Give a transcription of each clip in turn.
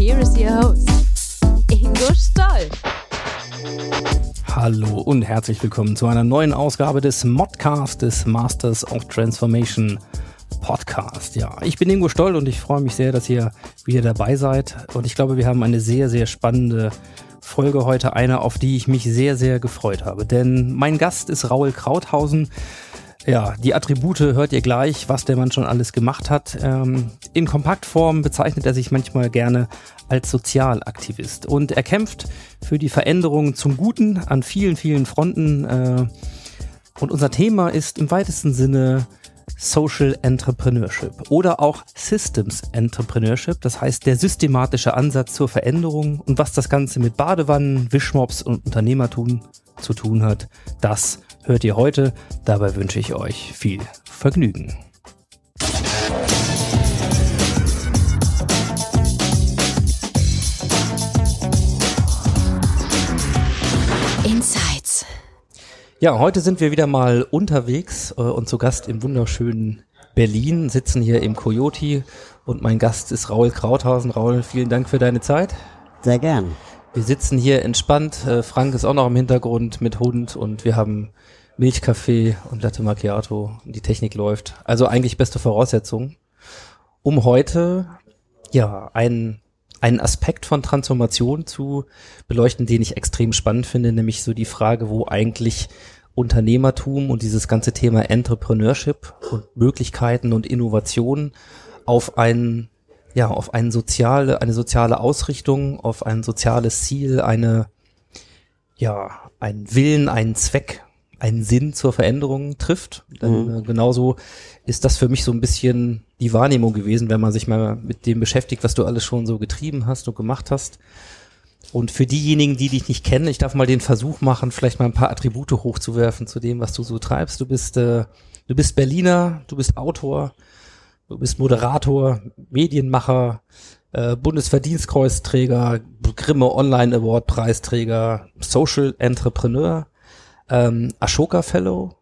Here is your host, Ingo Stoll. Hallo und herzlich willkommen zu einer neuen Ausgabe des Modcast des Masters of Transformation Podcast. Ja, ich bin Ingo Stoll und ich freue mich sehr, dass ihr wieder dabei seid. Und ich glaube, wir haben eine sehr, sehr spannende Folge heute, eine, auf die ich mich sehr, sehr gefreut habe. Denn mein Gast ist Raul Krauthausen. Ja, die Attribute hört ihr gleich, was der Mann schon alles gemacht hat. Ähm, in Kompaktform bezeichnet er sich manchmal gerne als Sozialaktivist und er kämpft für die Veränderung zum Guten an vielen, vielen Fronten. Äh, und unser Thema ist im weitesten Sinne Social Entrepreneurship oder auch Systems Entrepreneurship, das heißt der systematische Ansatz zur Veränderung und was das Ganze mit Badewannen, Wischmops und Unternehmertum zu tun hat, das hört ihr heute. Dabei wünsche ich euch viel Vergnügen. Insights. Ja, heute sind wir wieder mal unterwegs äh, und zu Gast im wunderschönen Berlin, sitzen hier im Coyote und mein Gast ist Raul Krauthausen. Raul, vielen Dank für deine Zeit. Sehr gern. Wir sitzen hier entspannt. Äh, Frank ist auch noch im Hintergrund mit Hund und wir haben Milchkaffee und Latte Macchiato. Die Technik läuft. Also eigentlich beste Voraussetzungen, um heute ja einen einen Aspekt von Transformation zu beleuchten, den ich extrem spannend finde, nämlich so die Frage, wo eigentlich Unternehmertum und dieses ganze Thema Entrepreneurship und Möglichkeiten und Innovationen auf einen ja, auf eine soziale, eine soziale Ausrichtung, auf ein soziales Ziel, eine, ja, einen Willen, einen Zweck, einen Sinn zur Veränderung trifft. Denn Mhm. äh, genauso ist das für mich so ein bisschen die Wahrnehmung gewesen, wenn man sich mal mit dem beschäftigt, was du alles schon so getrieben hast und gemacht hast. Und für diejenigen, die dich nicht kennen, ich darf mal den Versuch machen, vielleicht mal ein paar Attribute hochzuwerfen zu dem, was du so treibst. Du bist, äh, du bist Berliner, du bist Autor, du bist Moderator, Medienmacher, äh, Bundesverdienstkreuzträger, Grimme Online Award Preisträger, Social Entrepreneur, ähm, Ashoka Fellow.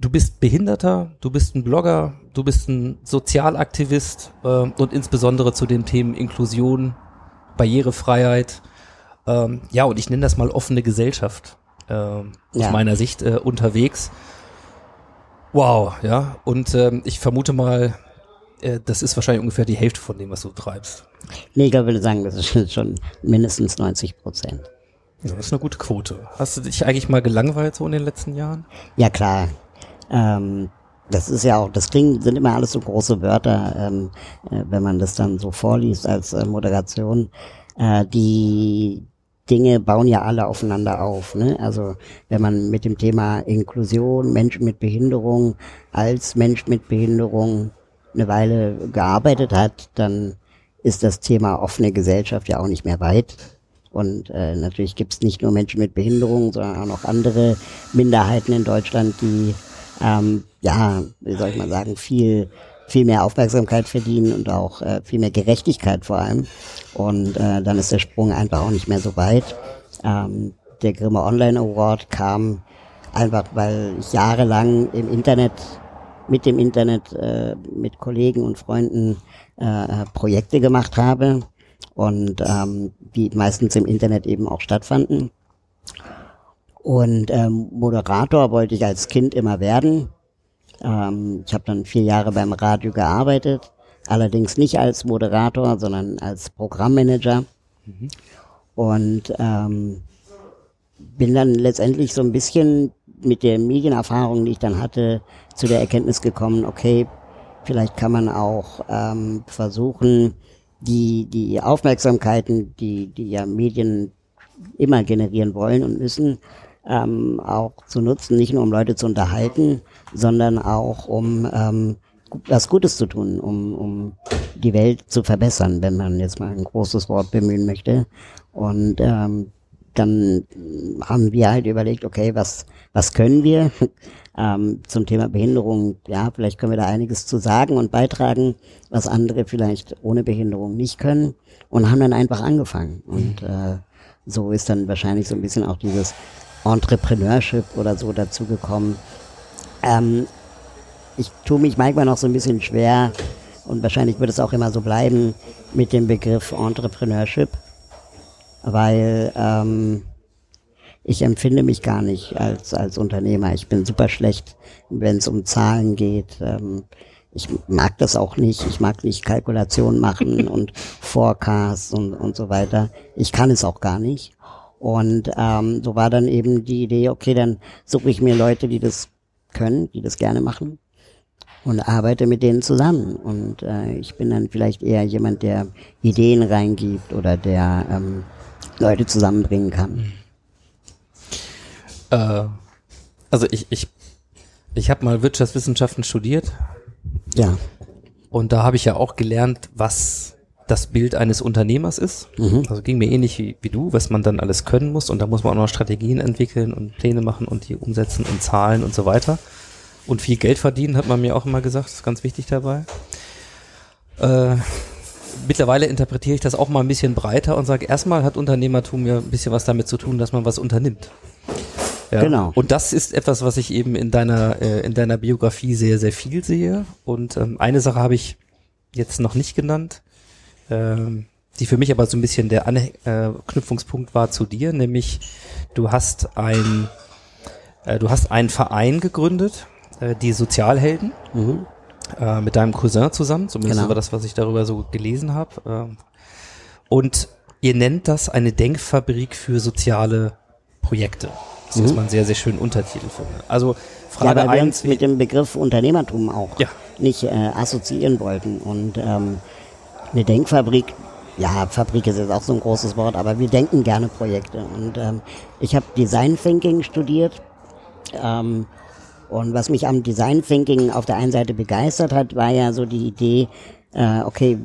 Du bist Behinderter, du bist ein Blogger, du bist ein Sozialaktivist äh, und insbesondere zu den Themen Inklusion, Barrierefreiheit. Ähm, ja, und ich nenne das mal offene Gesellschaft ähm, Ja. aus meiner Sicht äh, unterwegs. Wow, ja. Und ähm, ich vermute mal, äh, das ist wahrscheinlich ungefähr die Hälfte von dem, was du treibst. Nee, ich würde sagen, das ist schon mindestens 90 Prozent. Ja, das ist eine gute Quote. Hast du dich eigentlich mal gelangweilt so in den letzten Jahren? Ja, klar. Ähm, das ist ja auch, das klingt, sind immer alles so große Wörter, ähm, äh, wenn man das dann so vorliest als äh, Moderation. Äh, die Dinge bauen ja alle aufeinander auf. Ne? Also wenn man mit dem Thema Inklusion, Menschen mit Behinderung, als Mensch mit Behinderung eine Weile gearbeitet hat, dann ist das Thema offene Gesellschaft ja auch nicht mehr weit. Und äh, natürlich gibt es nicht nur Menschen mit Behinderung, sondern auch noch andere Minderheiten in Deutschland, die ähm, ja, wie soll ich mal sagen, viel viel mehr Aufmerksamkeit verdienen und auch äh, viel mehr Gerechtigkeit vor allem. Und äh, dann ist der Sprung einfach auch nicht mehr so weit. Ähm, der Grimme Online Award kam einfach, weil ich jahrelang im Internet mit dem Internet äh, mit Kollegen und Freunden äh, Projekte gemacht habe und ähm, die meistens im Internet eben auch stattfanden. Und ähm, Moderator wollte ich als Kind immer werden. Ähm, ich habe dann vier Jahre beim Radio gearbeitet, allerdings nicht als Moderator, sondern als Programmmanager. Und ähm, bin dann letztendlich so ein bisschen mit der Medienerfahrung, die ich dann hatte, zu der Erkenntnis gekommen, okay, vielleicht kann man auch ähm, versuchen, die, die Aufmerksamkeiten, die, die ja Medien immer generieren wollen und müssen, ähm, auch zu nutzen, nicht nur um Leute zu unterhalten, sondern auch um ähm, was Gutes zu tun, um, um die Welt zu verbessern, wenn man jetzt mal ein großes Wort bemühen möchte. Und ähm, dann haben wir halt überlegt, okay, was, was können wir ähm, zum Thema Behinderung? Ja, vielleicht können wir da einiges zu sagen und beitragen, was andere vielleicht ohne Behinderung nicht können und haben dann einfach angefangen. Und äh, so ist dann wahrscheinlich so ein bisschen auch dieses Entrepreneurship oder so dazugekommen. Ähm, ich tue mich manchmal noch so ein bisschen schwer und wahrscheinlich wird es auch immer so bleiben mit dem Begriff Entrepreneurship, weil ähm, ich empfinde mich gar nicht als, als Unternehmer. Ich bin super schlecht, wenn es um Zahlen geht. Ähm, ich mag das auch nicht. Ich mag nicht Kalkulationen machen und Forecasts und, und so weiter. Ich kann es auch gar nicht. Und ähm, so war dann eben die Idee, okay, dann suche ich mir Leute, die das können, die das gerne machen und arbeite mit denen zusammen. Und äh, ich bin dann vielleicht eher jemand, der Ideen reingibt oder der ähm, Leute zusammenbringen kann. Äh, also ich, ich, ich habe mal Wirtschaftswissenschaften studiert Ja. und da habe ich ja auch gelernt, was das Bild eines Unternehmers ist. Mhm. Also ging mir ähnlich wie, wie du, was man dann alles können muss und da muss man auch noch Strategien entwickeln und Pläne machen und die umsetzen und zahlen und so weiter. Und viel Geld verdienen, hat man mir auch immer gesagt, ist ganz wichtig dabei. Äh, mittlerweile interpretiere ich das auch mal ein bisschen breiter und sage, erstmal hat Unternehmertum ja ein bisschen was damit zu tun, dass man was unternimmt. Ja. Genau. Und das ist etwas, was ich eben in deiner, äh, in deiner Biografie sehr, sehr viel sehe. Und ähm, eine Sache habe ich jetzt noch nicht genannt, ähm, die für mich aber so ein bisschen der Anknüpfungspunkt war zu dir, nämlich du hast ein, äh, du hast einen Verein gegründet, äh, die Sozialhelden, Mhm. äh, mit deinem Cousin zusammen, zumindest Genau. war das, was ich darüber so gelesen habe. Ähm, und ihr nennt das eine Denkfabrik für soziale Projekte. Das ist Mhm. man sehr, sehr schön Untertitel finde. Also Ja, Frage weil wir uns mit dem Begriff Unternehmertum auch Ja. nicht äh, assoziieren wollten. Und ähm, eine Denkfabrik, ja, Fabrik ist jetzt auch so ein großes Wort, aber wir denken gerne Projekte. Und ähm, ich habe Design Thinking studiert. Ähm, und was mich am Design Thinking auf der einen Seite begeistert hat, war ja so die Idee, äh, okay,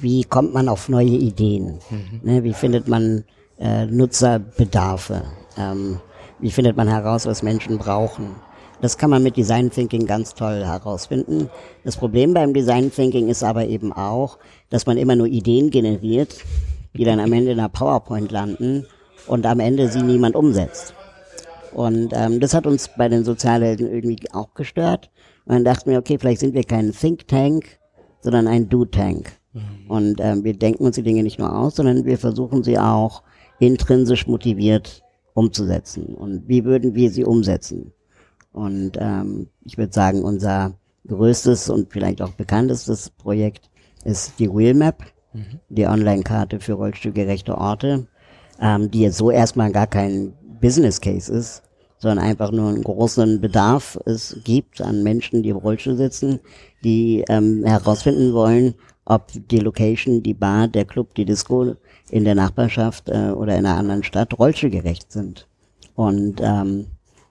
wie kommt man auf neue Ideen? Ne, wie findet man äh, Nutzerbedarfe? Ähm, wie findet man heraus, was Menschen brauchen? Das kann man mit Design Thinking ganz toll herausfinden. Das Problem beim Design Thinking ist aber eben auch, dass man immer nur Ideen generiert, die dann am Ende in einer PowerPoint landen und am Ende sie niemand umsetzt. Und ähm, das hat uns bei den Sozialhelden irgendwie auch gestört. Und dann dachten wir, okay, vielleicht sind wir kein Think Tank, sondern ein Do Tank. Und ähm, wir denken uns die Dinge nicht nur aus, sondern wir versuchen sie auch intrinsisch motiviert umzusetzen. Und wie würden wir sie umsetzen? Und ähm, ich würde sagen, unser größtes und vielleicht auch bekanntestes Projekt ist die Wheelmap, die Online-Karte für rollstuhlgerechte Orte, ähm, die jetzt so erstmal gar kein Business Case ist, sondern einfach nur einen großen Bedarf es gibt an Menschen, die im Rollstuhl sitzen, die ähm, herausfinden wollen, ob die Location, die Bar, der Club, die Disco in der Nachbarschaft äh, oder in einer anderen Stadt rollstuhlgerecht sind. Und ähm,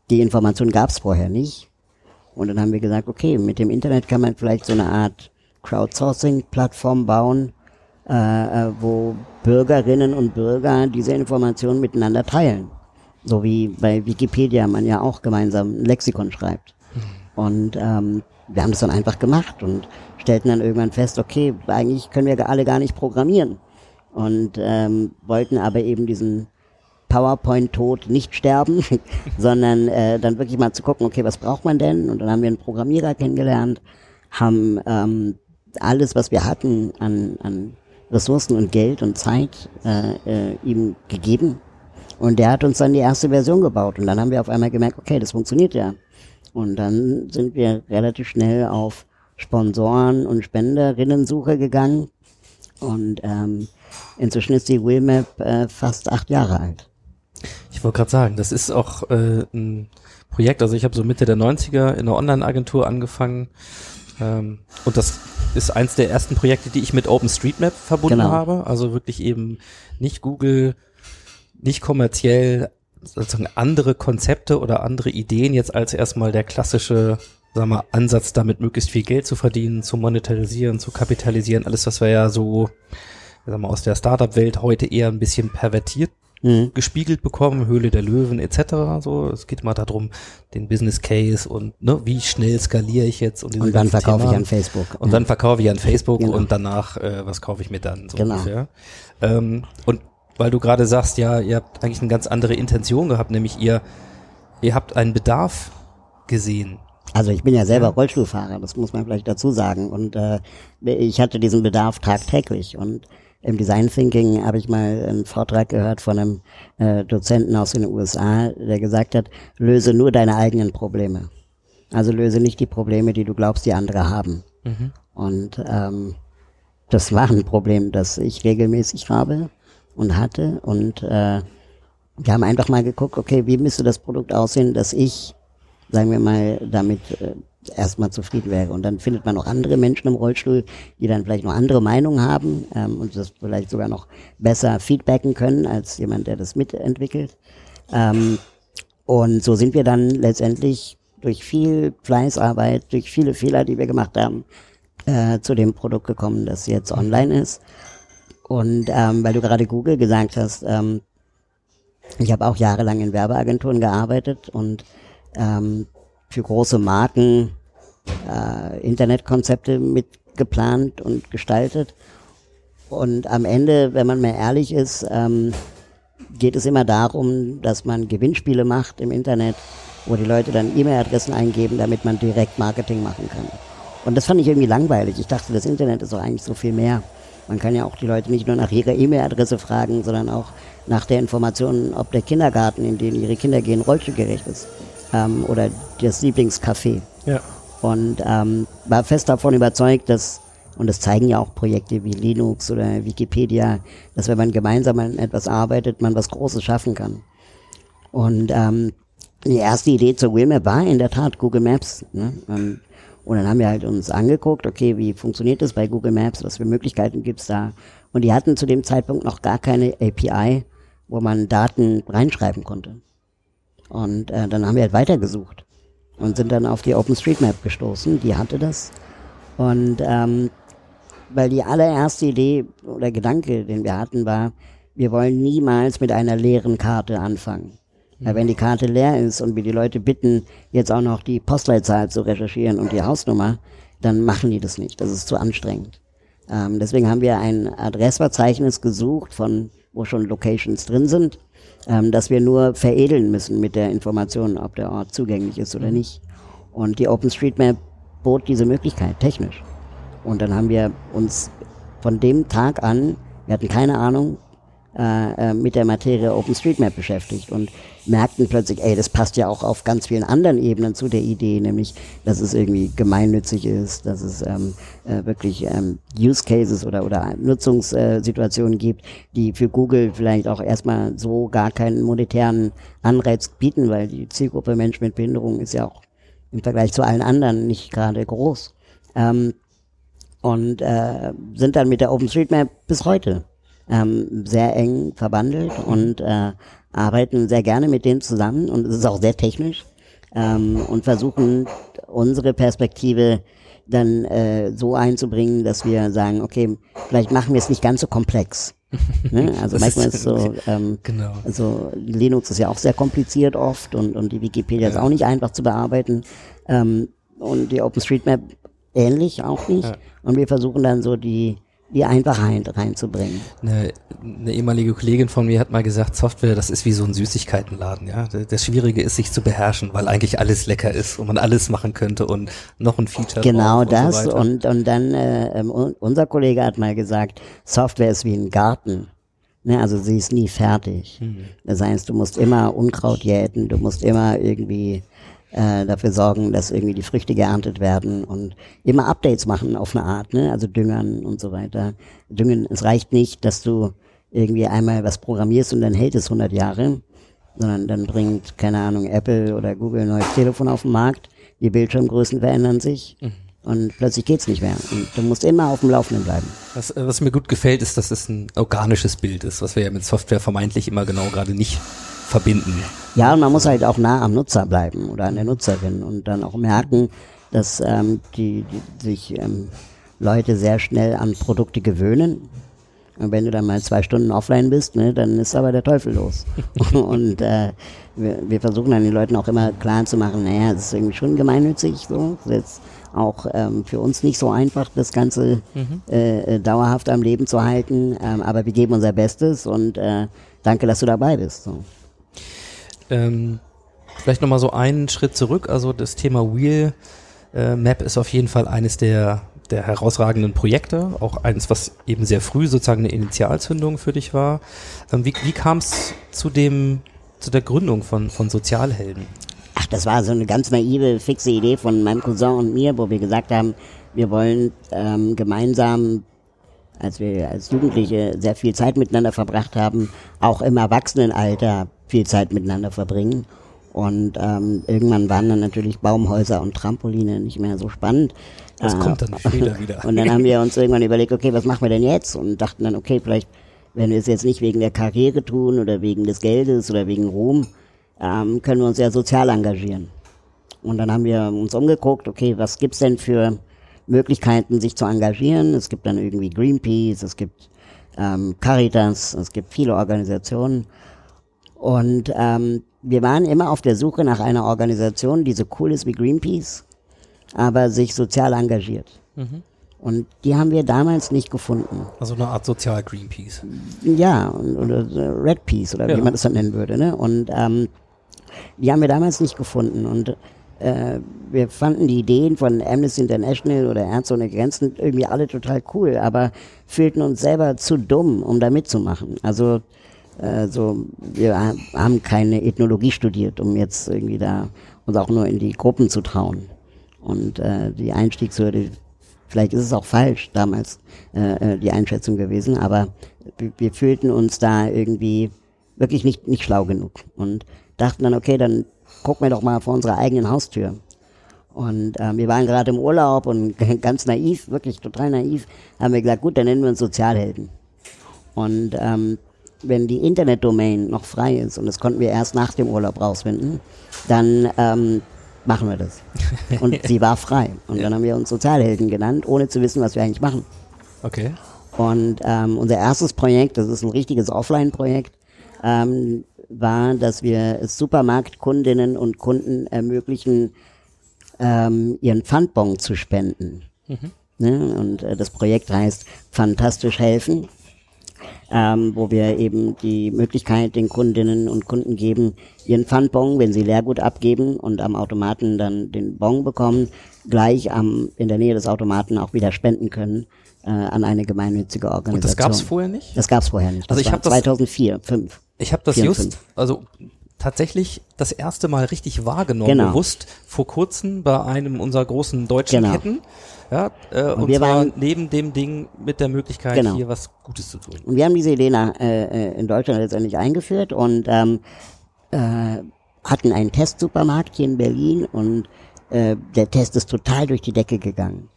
die Information gab es vorher nicht. Und dann haben wir gesagt, okay, mit dem Internet kann man vielleicht so eine Art Crowdsourcing-Plattform bauen, äh, äh, wo Bürgerinnen und Bürger diese Informationen miteinander teilen. So wie bei Wikipedia man ja auch gemeinsam ein Lexikon schreibt. Und ähm, wir haben das dann einfach gemacht und stellten dann irgendwann fest, okay, eigentlich können wir alle gar nicht programmieren. Und ähm, wollten aber eben diesen PowerPoint-Tod nicht sterben, sondern äh, dann wirklich mal zu gucken, okay, was braucht man denn? Und dann haben wir einen Programmierer kennengelernt, haben ähm, alles, was wir hatten an, an Ressourcen und Geld und Zeit äh, äh, ihm gegeben. Und der hat uns dann die erste Version gebaut. Und dann haben wir auf einmal gemerkt, okay, das funktioniert ja. Und dann sind wir relativ schnell auf Sponsoren und Spenderinnensuche gegangen. Und ähm, inzwischen ist die Wheelmap äh, fast acht Jahre alt. Ich wollte gerade sagen, das ist auch äh, ein Projekt, also ich habe so Mitte der 90er in einer Online-Agentur angefangen ähm, und das ist eins der ersten Projekte, die ich mit OpenStreetMap verbunden Genau. habe, also wirklich eben nicht Google, nicht kommerziell, sozusagen andere Konzepte oder andere Ideen jetzt als erstmal der klassische, sagen wir, Ansatz, damit möglichst viel Geld zu verdienen, zu monetarisieren, zu kapitalisieren, alles, was wir ja so, sagen wir, aus der Startup-Welt heute eher ein bisschen pervertiert Mhm. gespiegelt bekommen, Höhle der Löwen etc. So, es geht mal darum, den Business Case und ne, wie schnell skaliere ich jetzt und, Und dann verkaufe ich Themen. an Facebook. Und Ja. dann verkaufe ich an Facebook Genau. und danach, äh, was kaufe ich mir dann so Genau. ungefähr. Ähm, und weil du gerade sagst, ja, ihr habt eigentlich eine ganz andere Intention gehabt, nämlich ihr, ihr habt einen Bedarf gesehen. Also ich bin ja selber Rollstuhlfahrer, das muss man vielleicht dazu sagen. Und äh, ich hatte diesen Bedarf tagtäglich. Und im Design Thinking habe ich mal einen Vortrag gehört von einem äh, Dozenten aus den USA, der gesagt hat, löse nur deine eigenen Probleme. Also löse nicht die Probleme, die du glaubst, die andere haben. Und ähm, das war ein Problem, das ich regelmäßig habe und hatte. Und äh, wir haben einfach mal geguckt, okay, wie müsste das Produkt aussehen, dass ich sagen wir mal, damit äh, erstmal zufrieden wäre. Und dann findet man noch andere Menschen im Rollstuhl, die dann vielleicht noch andere Meinungen haben ähm, und das vielleicht sogar noch besser feedbacken können als jemand, der das mitentwickelt. Ähm, und so sind wir dann letztendlich durch viel Fleißarbeit, durch viele Fehler, die wir gemacht haben, äh, zu dem Produkt gekommen, das jetzt online ist. Und ähm, weil du gerade Google gesagt hast, ähm, ich habe auch jahrelang in Werbeagenturen gearbeitet und ähm, für große Marken äh, Internetkonzepte mitgeplant und gestaltet. Und am Ende, wenn man mal ehrlich ist, ähm, geht es immer darum, dass man Gewinnspiele macht im Internet, wo die Leute dann E-Mail-Adressen eingeben, damit man direkt Marketing machen kann. Und das fand ich irgendwie langweilig. Ich dachte, das Internet ist doch eigentlich so viel mehr. Man kann ja auch die Leute nicht nur nach ihrer E-Mail-Adresse fragen, sondern auch nach der Information, ob der Kindergarten, in den ihre Kinder gehen, rollstuhlgerecht ist. Ähm, oder das Lieblingscafé. Ja. Und ähm, war fest davon überzeugt, dass, und das zeigen ja auch Projekte wie Linux oder Wikipedia, dass wenn man gemeinsam an etwas arbeitet, man was Großes schaffen kann. Und ähm, die erste Idee zur Wheelmap war in der Tat Google Maps. Ne? Ähm, und dann haben wir halt uns angeguckt, okay, wie funktioniert das bei Google Maps, was für Möglichkeiten gibt's da. Und die hatten zu dem Zeitpunkt noch gar keine API, wo man Daten reinschreiben konnte. Und äh, dann haben wir halt weitergesucht und sind dann auf die OpenStreetMap gestoßen, die hatte das. Und ähm, weil die allererste Idee oder Gedanke, den wir hatten, war, wir wollen niemals mit einer leeren Karte anfangen. Weil wenn die Karte leer ist und wir die Leute bitten, jetzt auch noch die Postleitzahl zu recherchieren und die Hausnummer, dann machen die das nicht. Das ist zu anstrengend. Ähm, deswegen haben wir ein Adressverzeichnis gesucht, von wo schon Locations drin sind, ähm, dass wir nur veredeln müssen mit der Information, ob der Ort zugänglich ist oder nicht. Und die OpenStreetMap bot diese Möglichkeit technisch. Und dann haben wir uns von dem Tag an, wir hatten keine Ahnung, äh, äh, mit der Materie OpenStreetMap beschäftigt und merkten plötzlich, ey, das passt ja auch auf ganz vielen anderen Ebenen zu der Idee, nämlich, dass es irgendwie gemeinnützig ist, dass es ähm, äh, wirklich ähm, Use Cases oder, oder Nutzungssituationen gibt, die für Google vielleicht auch erstmal so gar keinen monetären Anreiz bieten, weil die Zielgruppe Mensch mit Behinderung ist ja auch im Vergleich zu allen anderen nicht gerade groß. Ähm, und äh, sind dann mit der OpenStreetMap bis heute ähm, sehr eng verbandelt und äh, arbeiten sehr gerne mit denen zusammen und es ist auch sehr technisch ähm, und versuchen unsere Perspektive dann äh, so einzubringen, dass wir sagen, okay, vielleicht machen wir es nicht ganz so komplex. ne? Also Das manchmal ist- ist so, ähm, Genau. also Linux ist ja auch sehr kompliziert oft und, und die Wikipedia ist Ja. auch nicht einfach zu bearbeiten. Ähm, und die OpenStreetMap ähnlich auch nicht. Ja. Und wir versuchen dann so die, die Einfachheit reinzubringen. Eine, eine ehemalige Kollegin von mir hat mal gesagt, Software, das ist wie so ein Süßigkeitenladen, ja. Das Schwierige ist, sich zu beherrschen, weil eigentlich alles lecker ist und man alles machen könnte und noch ein Feature Genau drauf und so das. Und, und dann, äh, ähm, un- unser Kollege hat mal gesagt, Software ist wie ein Garten. Ne, also sie ist nie fertig. Hm. Das heißt, du musst immer Unkraut jäten, du musst immer irgendwie äh, dafür sorgen, dass irgendwie die Früchte geerntet werden und immer Updates machen auf eine Art, ne? also düngern und so weiter. Düngen, es reicht nicht, dass du irgendwie einmal was programmierst und dann hält es 100 Jahre, sondern dann bringt, keine Ahnung, Apple oder Google ein neues Telefon auf den Markt, die Bildschirmgrößen verändern sich und plötzlich geht's nicht mehr. Und du musst immer auf dem Laufenden bleiben. Was, äh, was mir gut gefällt, ist, dass es ein organisches Bild ist, was wir ja mit Software vermeintlich immer genau gerade nicht verbinden. Ja, und man muss halt auch nah am Nutzer bleiben oder an der Nutzerin und dann auch merken, dass ähm, die, die sich ähm, Leute sehr schnell an Produkte gewöhnen. Und wenn du dann mal zwei Stunden offline bist, ne, dann ist aber der Teufel los. und äh, wir, wir versuchen dann den Leuten auch immer klar zu machen, naja, es ist irgendwie schon gemeinnützig so. Das ist jetzt auch ähm, für uns nicht so einfach, das Ganze äh, äh, dauerhaft am Leben zu halten. Ähm, aber wir geben unser Bestes und äh, danke, dass du dabei bist. So. Ähm, vielleicht nochmal so einen Schritt zurück. Also das Thema Wheel äh, Map ist auf jeden Fall eines der, der herausragenden Projekte. Auch eines, was eben sehr früh sozusagen eine Initialzündung für dich war. Ähm, wie wie kam es zu dem, zu der Gründung von, von Sozialhelden? Ach, das war so eine ganz naive, fixe Idee von meinem Cousin und mir, wo wir gesagt haben, wir wollen ähm, gemeinsam, als wir als Jugendliche sehr viel Zeit miteinander verbracht haben, auch im Erwachsenenalter viel Zeit miteinander verbringen. Und ähm, irgendwann waren dann natürlich Baumhäuser und Trampoline nicht mehr so spannend. Das Äh, kommt dann später wieder. Und dann haben wir uns irgendwann überlegt, okay, was machen wir denn jetzt? Und dachten dann, okay, vielleicht, wenn wir es jetzt nicht wegen der Karriere tun oder wegen des Geldes oder wegen Ruhm, ähm, können wir uns ja sozial engagieren. Und dann haben wir uns umgeguckt, okay, was gibt's denn für Möglichkeiten, sich zu engagieren? Es gibt dann irgendwie Greenpeace, es gibt ähm, Caritas, es gibt viele Organisationen. Und ähm, wir waren immer auf der Suche nach einer Organisation, die so cool ist wie Greenpeace, aber sich sozial engagiert. Und die haben wir damals nicht gefunden. Also eine Art Sozial Greenpeace. Ja, oder so Red Peace oder Ja. wie man das dann nennen würde. Ne? Und ähm, die haben wir damals nicht gefunden. Und äh, wir fanden die Ideen von Amnesty International oder Ärzte ohne Grenzen irgendwie alle total cool, aber fühlten uns selber zu dumm, um da mitzumachen. Also äh, so, wir ha- haben keine Ethnologie studiert, um jetzt irgendwie da uns auch nur in die Gruppen zu trauen. Und äh, die Einstiegshürde, vielleicht ist es auch falsch damals äh, äh, die Einschätzung gewesen, aber wir, wir fühlten uns da irgendwie wirklich nicht, nicht schlau genug und dachten dann, okay, dann gucken wir doch mal vor unserer eigenen Haustür. Und ähm, wir waren gerade im Urlaub und ganz naiv, wirklich total naiv, haben wir gesagt, gut, dann nennen wir uns Sozialhelden. Und ähm, wenn die Internetdomain noch frei ist, und das konnten wir erst nach dem Urlaub rausfinden, dann ähm, machen wir das. Und sie war frei. Und dann haben wir uns Sozialhelden genannt, ohne zu wissen, was wir eigentlich machen. Okay. Und ähm, unser erstes Projekt, das ist ein richtiges Offline-Projekt, ähm, war, dass wir Supermarktkundinnen und Kunden ermöglichen, ähm, ihren Pfandbon zu spenden. Ne? Und äh, das Projekt heißt Fantastisch helfen, ähm, wo wir eben die Möglichkeit den Kundinnen und Kunden geben, ihren Pfandbon, wenn sie Leergut abgeben und am Automaten dann den Bon bekommen, gleich am, in der Nähe des Automaten auch wieder spenden können äh, an eine gemeinnützige Organisation. Und das gab es vorher nicht? Das gab es vorher nicht. Das Also ich war hab das- 2004, 5. Ich habe das Vier und just, fünf. also tatsächlich das erste Mal richtig wahrgenommen, Genau. bewusst vor kurzem bei einem unserer großen deutschen Genau. Ketten. Ja, äh, und, wir zwar waren- neben dem Ding mit der Möglichkeit, Genau. hier was Gutes zu tun. Und wir haben diese Idee nach, äh, äh, in Deutschland letztendlich eingeführt und ähm, äh, hatten einen Testsupermarkt hier in Berlin und äh, der Test ist total durch die Decke gegangen.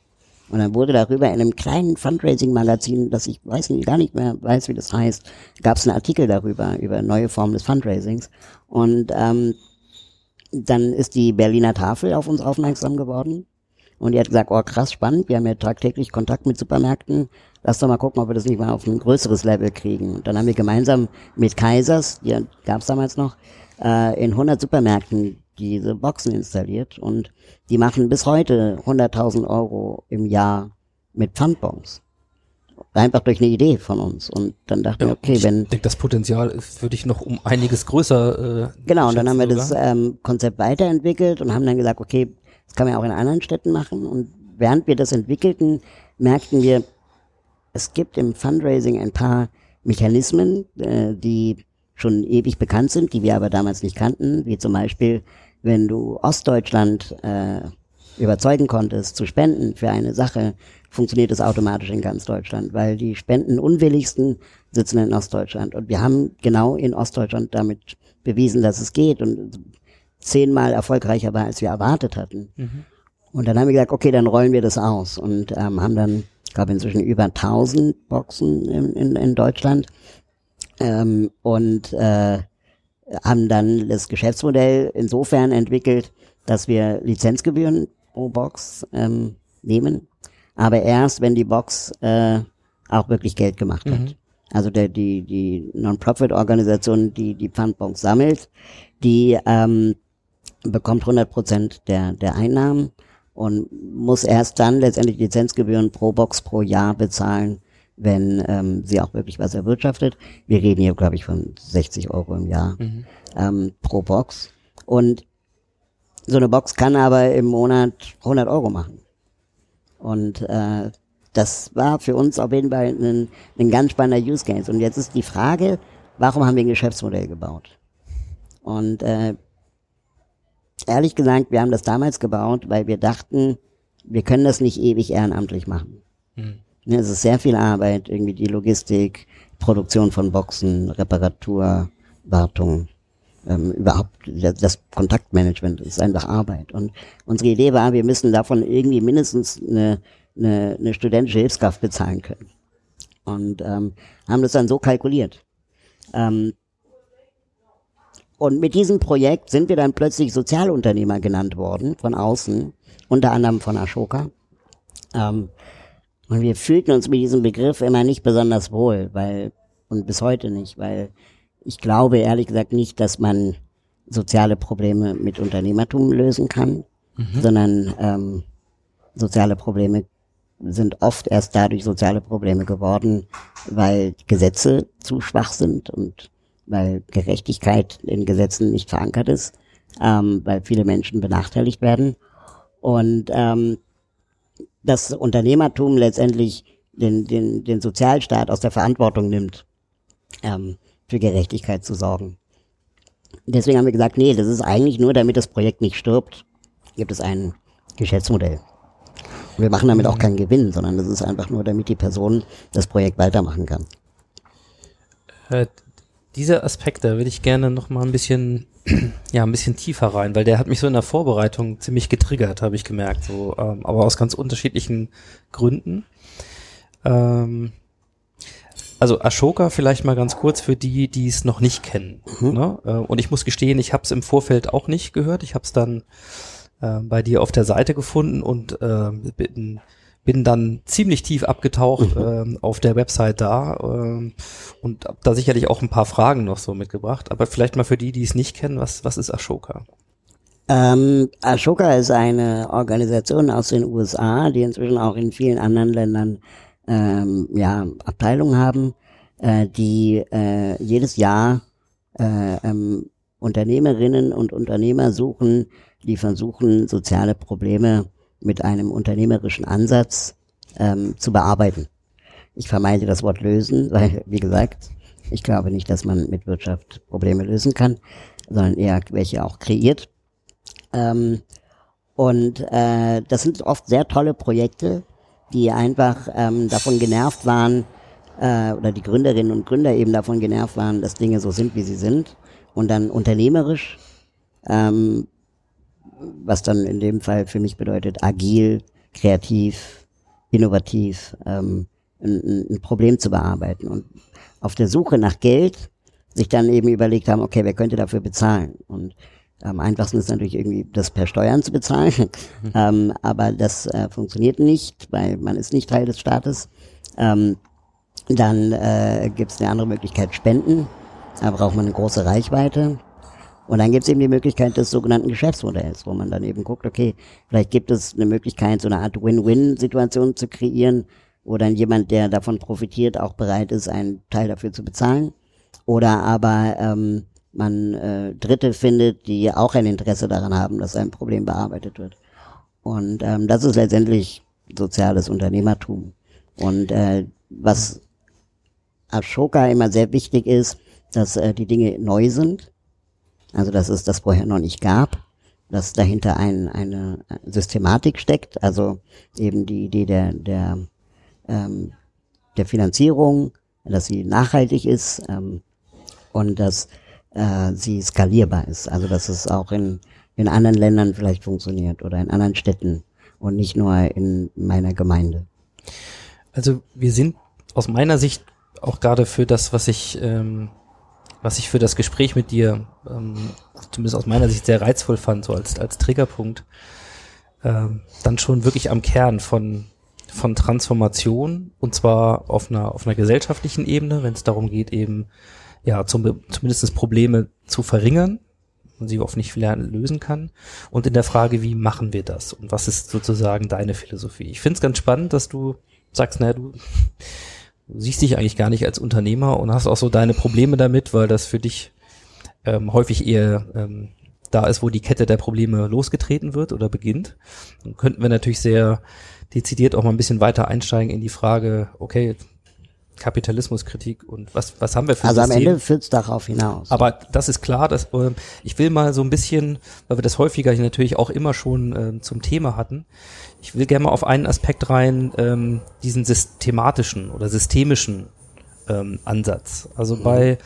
Und dann wurde darüber in einem kleinen Fundraising-Magazin, das ich weiß nicht, gar nicht mehr weiß, wie das heißt, gab es einen Artikel darüber, über neue Formen des Fundraisings. Und ähm, dann ist die Berliner Tafel auf uns aufmerksam geworden. Und die hat gesagt, oh krass, spannend, wir haben ja tagtäglich Kontakt mit Supermärkten. Lass doch mal gucken, ob wir das nicht mal auf ein größeres Level kriegen. Und dann haben wir gemeinsam mit Kaisers, die gab es damals noch, äh, in 100 Supermärkten diese Boxen installiert. Und die machen bis heute 100.000 Euro im Jahr mit Pfandbons. Einfach durch eine Idee von uns. Und dann dachten wir, okay, wenn ich denke, das Potenzial ist, würde ich noch um einiges größer. Äh, Genau, und dann haben wir schätzen das sogar. ähm, Konzept weiterentwickelt und haben dann gesagt, okay, das kann man ja auch in anderen Städten machen. Und während wir das entwickelten, merkten wir, es gibt im Fundraising ein paar Mechanismen, äh, die schon ewig bekannt sind, die wir aber damals nicht kannten, wie zum Beispiel, wenn du Ostdeutschland äh, überzeugen konntest zu spenden für eine Sache, funktioniert es automatisch in ganz Deutschland, weil die Spendenunwilligsten sitzen in Ostdeutschland. Und wir haben genau in Ostdeutschland damit bewiesen, dass es geht und zehnmal erfolgreicher war, als wir erwartet hatten. Und dann haben wir gesagt, okay, dann rollen wir das aus und ähm, haben dann, ich glaube, inzwischen über 1000 Boxen in, in, in Deutschland. Ähm, und äh, haben dann das Geschäftsmodell insofern entwickelt, dass wir Lizenzgebühren pro Box ähm, nehmen, aber erst, wenn die Box äh, auch wirklich Geld gemacht hat. Mhm. Also der, die, die Non-Profit-Organisation, die die Pfandbox sammelt, die ähm, bekommt 100 Prozent der, der Einnahmen und muss erst dann letztendlich Lizenzgebühren pro Box pro Jahr bezahlen, wenn ähm, sie auch wirklich was erwirtschaftet. Wir reden hier, glaube ich, von 60 Euro im Jahr Mhm. ähm, pro Box. Und so eine Box kann aber im Monat 100 Euro machen. Und äh, das war für uns auf jeden Fall ein, ein ganz spannender Use Case. Und jetzt ist die Frage, warum haben wir ein Geschäftsmodell gebaut? Und äh, ehrlich gesagt, wir haben das damals gebaut, weil wir dachten, wir können das nicht ewig ehrenamtlich machen. Mhm. Ne, Es ist sehr viel Arbeit, irgendwie die Logistik, Produktion von Boxen, Reparatur, Wartung, ähm, überhaupt das, Kontaktmanagement ist einfach Arbeit. Und unsere Idee war, wir müssen davon irgendwie mindestens eine, eine, eine studentische Hilfskraft bezahlen können. Und ähm, haben das dann so kalkuliert. Ähm, und mit diesem Projekt sind wir dann plötzlich Sozialunternehmer genannt worden, von außen, unter anderem von Ashoka. Ähm, und wir fühlten uns mit diesem Begriff immer nicht besonders wohl, weil, und bis heute nicht, weil ich glaube ehrlich gesagt nicht, dass man soziale Probleme mit Unternehmertum lösen kann, sondern ähm, soziale Probleme sind oft erst dadurch soziale Probleme geworden, weil Gesetze zu schwach sind und weil Gerechtigkeit in Gesetzen nicht verankert ist, ähm, weil viele Menschen benachteiligt werden. Und ähm, das Unternehmertum letztendlich den, den, den Sozialstaat aus der Verantwortung nimmt, ähm, für Gerechtigkeit zu sorgen. Deswegen haben wir gesagt, nee, das ist eigentlich nur, damit das Projekt nicht stirbt, gibt es ein Geschäftsmodell. Wir machen damit auch keinen Gewinn, sondern das ist einfach nur, damit die Person das Projekt weitermachen kann. Dieser Aspekt, da würde ich gerne noch mal ein bisschen, ja, ein bisschen tiefer rein, weil der hat mich so in der Vorbereitung ziemlich getriggert, habe ich gemerkt, so, ähm, aber aus ganz unterschiedlichen Gründen. Ähm, also Ashoka vielleicht mal ganz kurz für die, die es noch nicht kennen. Ne? Äh, Und ich muss gestehen, ich habe es im Vorfeld auch nicht gehört. Ich habe es dann äh, bei dir auf der Seite gefunden und äh, bin, bin dann ziemlich tief abgetaucht ähm, auf der Website da ähm, und hab da sicherlich auch ein paar Fragen noch so mitgebracht. Aber vielleicht mal für die, die es nicht kennen, was, was ist Ashoka? Ähm, Ashoka ist eine Organisation aus den USA, die inzwischen auch in vielen anderen Ländern ähm, ja, Abteilungen haben, äh, die äh, jedes Jahr äh, ähm, Unternehmerinnen und Unternehmer suchen, die versuchen, soziale Probleme mit einem unternehmerischen Ansatz ähm, zu bearbeiten. Ich vermeide das Wort lösen, weil, wie gesagt, ich glaube nicht, dass man mit Wirtschaft Probleme lösen kann, sondern eher welche auch kreiert. Ähm, und äh, das sind oft sehr tolle Projekte, die einfach ähm, davon genervt waren, äh, oder die Gründerinnen und Gründer eben davon genervt waren, dass Dinge so sind, wie sie sind. Und dann unternehmerisch, ähm, was dann in dem Fall für mich bedeutet, agil, kreativ, innovativ, ähm, ein, ein- Problem zu bearbeiten. Und auf der Suche nach Geld sich dann eben überlegt haben, okay, wer könnte dafür bezahlen? Und am einfachsten ist natürlich irgendwie das per Steuern zu bezahlen, ähm, aber das äh, funktioniert nicht, weil man ist nicht Teil des Staates. Ähm, dann äh, gibt es eine andere Möglichkeit, Spenden. Da braucht man eine große Reichweite. Und dann gibt es eben die Möglichkeit des sogenannten Geschäftsmodells, wo man dann eben guckt, okay, vielleicht gibt es eine Möglichkeit, so eine Art Win-Win-Situation zu kreieren, wo dann jemand, der davon profitiert, auch bereit ist, einen Teil dafür zu bezahlen. Oder aber ähm, man äh, Dritte findet, die auch ein Interesse daran haben, dass ein Problem bearbeitet wird. Und ähm, das ist letztendlich soziales Unternehmertum. Und äh, was Ashoka immer sehr wichtig ist, dass äh, die Dinge neu sind. Also dass es das vorher noch nicht gab, dass dahinter ein, eine Systematik steckt, also eben die Idee der, der, ähm, der Finanzierung, dass sie nachhaltig ist ähm, und dass äh, sie skalierbar ist. Also dass es auch in, in anderen Ländern vielleicht funktioniert oder in anderen Städten und nicht nur in meiner Gemeinde. Also wir sind aus meiner Sicht auch gerade für das, was ich ähm, was ich für das Gespräch mit dir, ähm, zumindest aus meiner Sicht, sehr reizvoll fand, so als, als Triggerpunkt, ähm, dann schon wirklich am Kern von, von Transformation und zwar auf einer, auf einer gesellschaftlichen Ebene, wenn es darum geht, eben ja zum, zumindest Probleme zu verringern und sie hoffentlich lernen, lösen kann. Und in der Frage, wie machen wir das? Und was ist sozusagen deine Philosophie? Ich finde es ganz spannend, dass du sagst, naja, du siehst dich eigentlich gar nicht als Unternehmer und hast auch so deine Probleme damit, weil das für dich ähm, häufig eher ähm, da ist, wo die Kette der Probleme losgetreten wird oder beginnt. Dann könnten wir natürlich sehr dezidiert auch mal ein bisschen weiter einsteigen in die Frage, okay, Kapitalismuskritik und was, was haben wir für Also am System? Ende führt's darauf hinaus. Aber das ist klar, dass äh, ich will mal so ein bisschen, weil wir das häufiger natürlich auch immer schon ähm, zum Thema hatten, ich will gerne mal auf einen Aspekt rein, ähm, diesen systematischen oder systemischen ähm, Ansatz. Also bei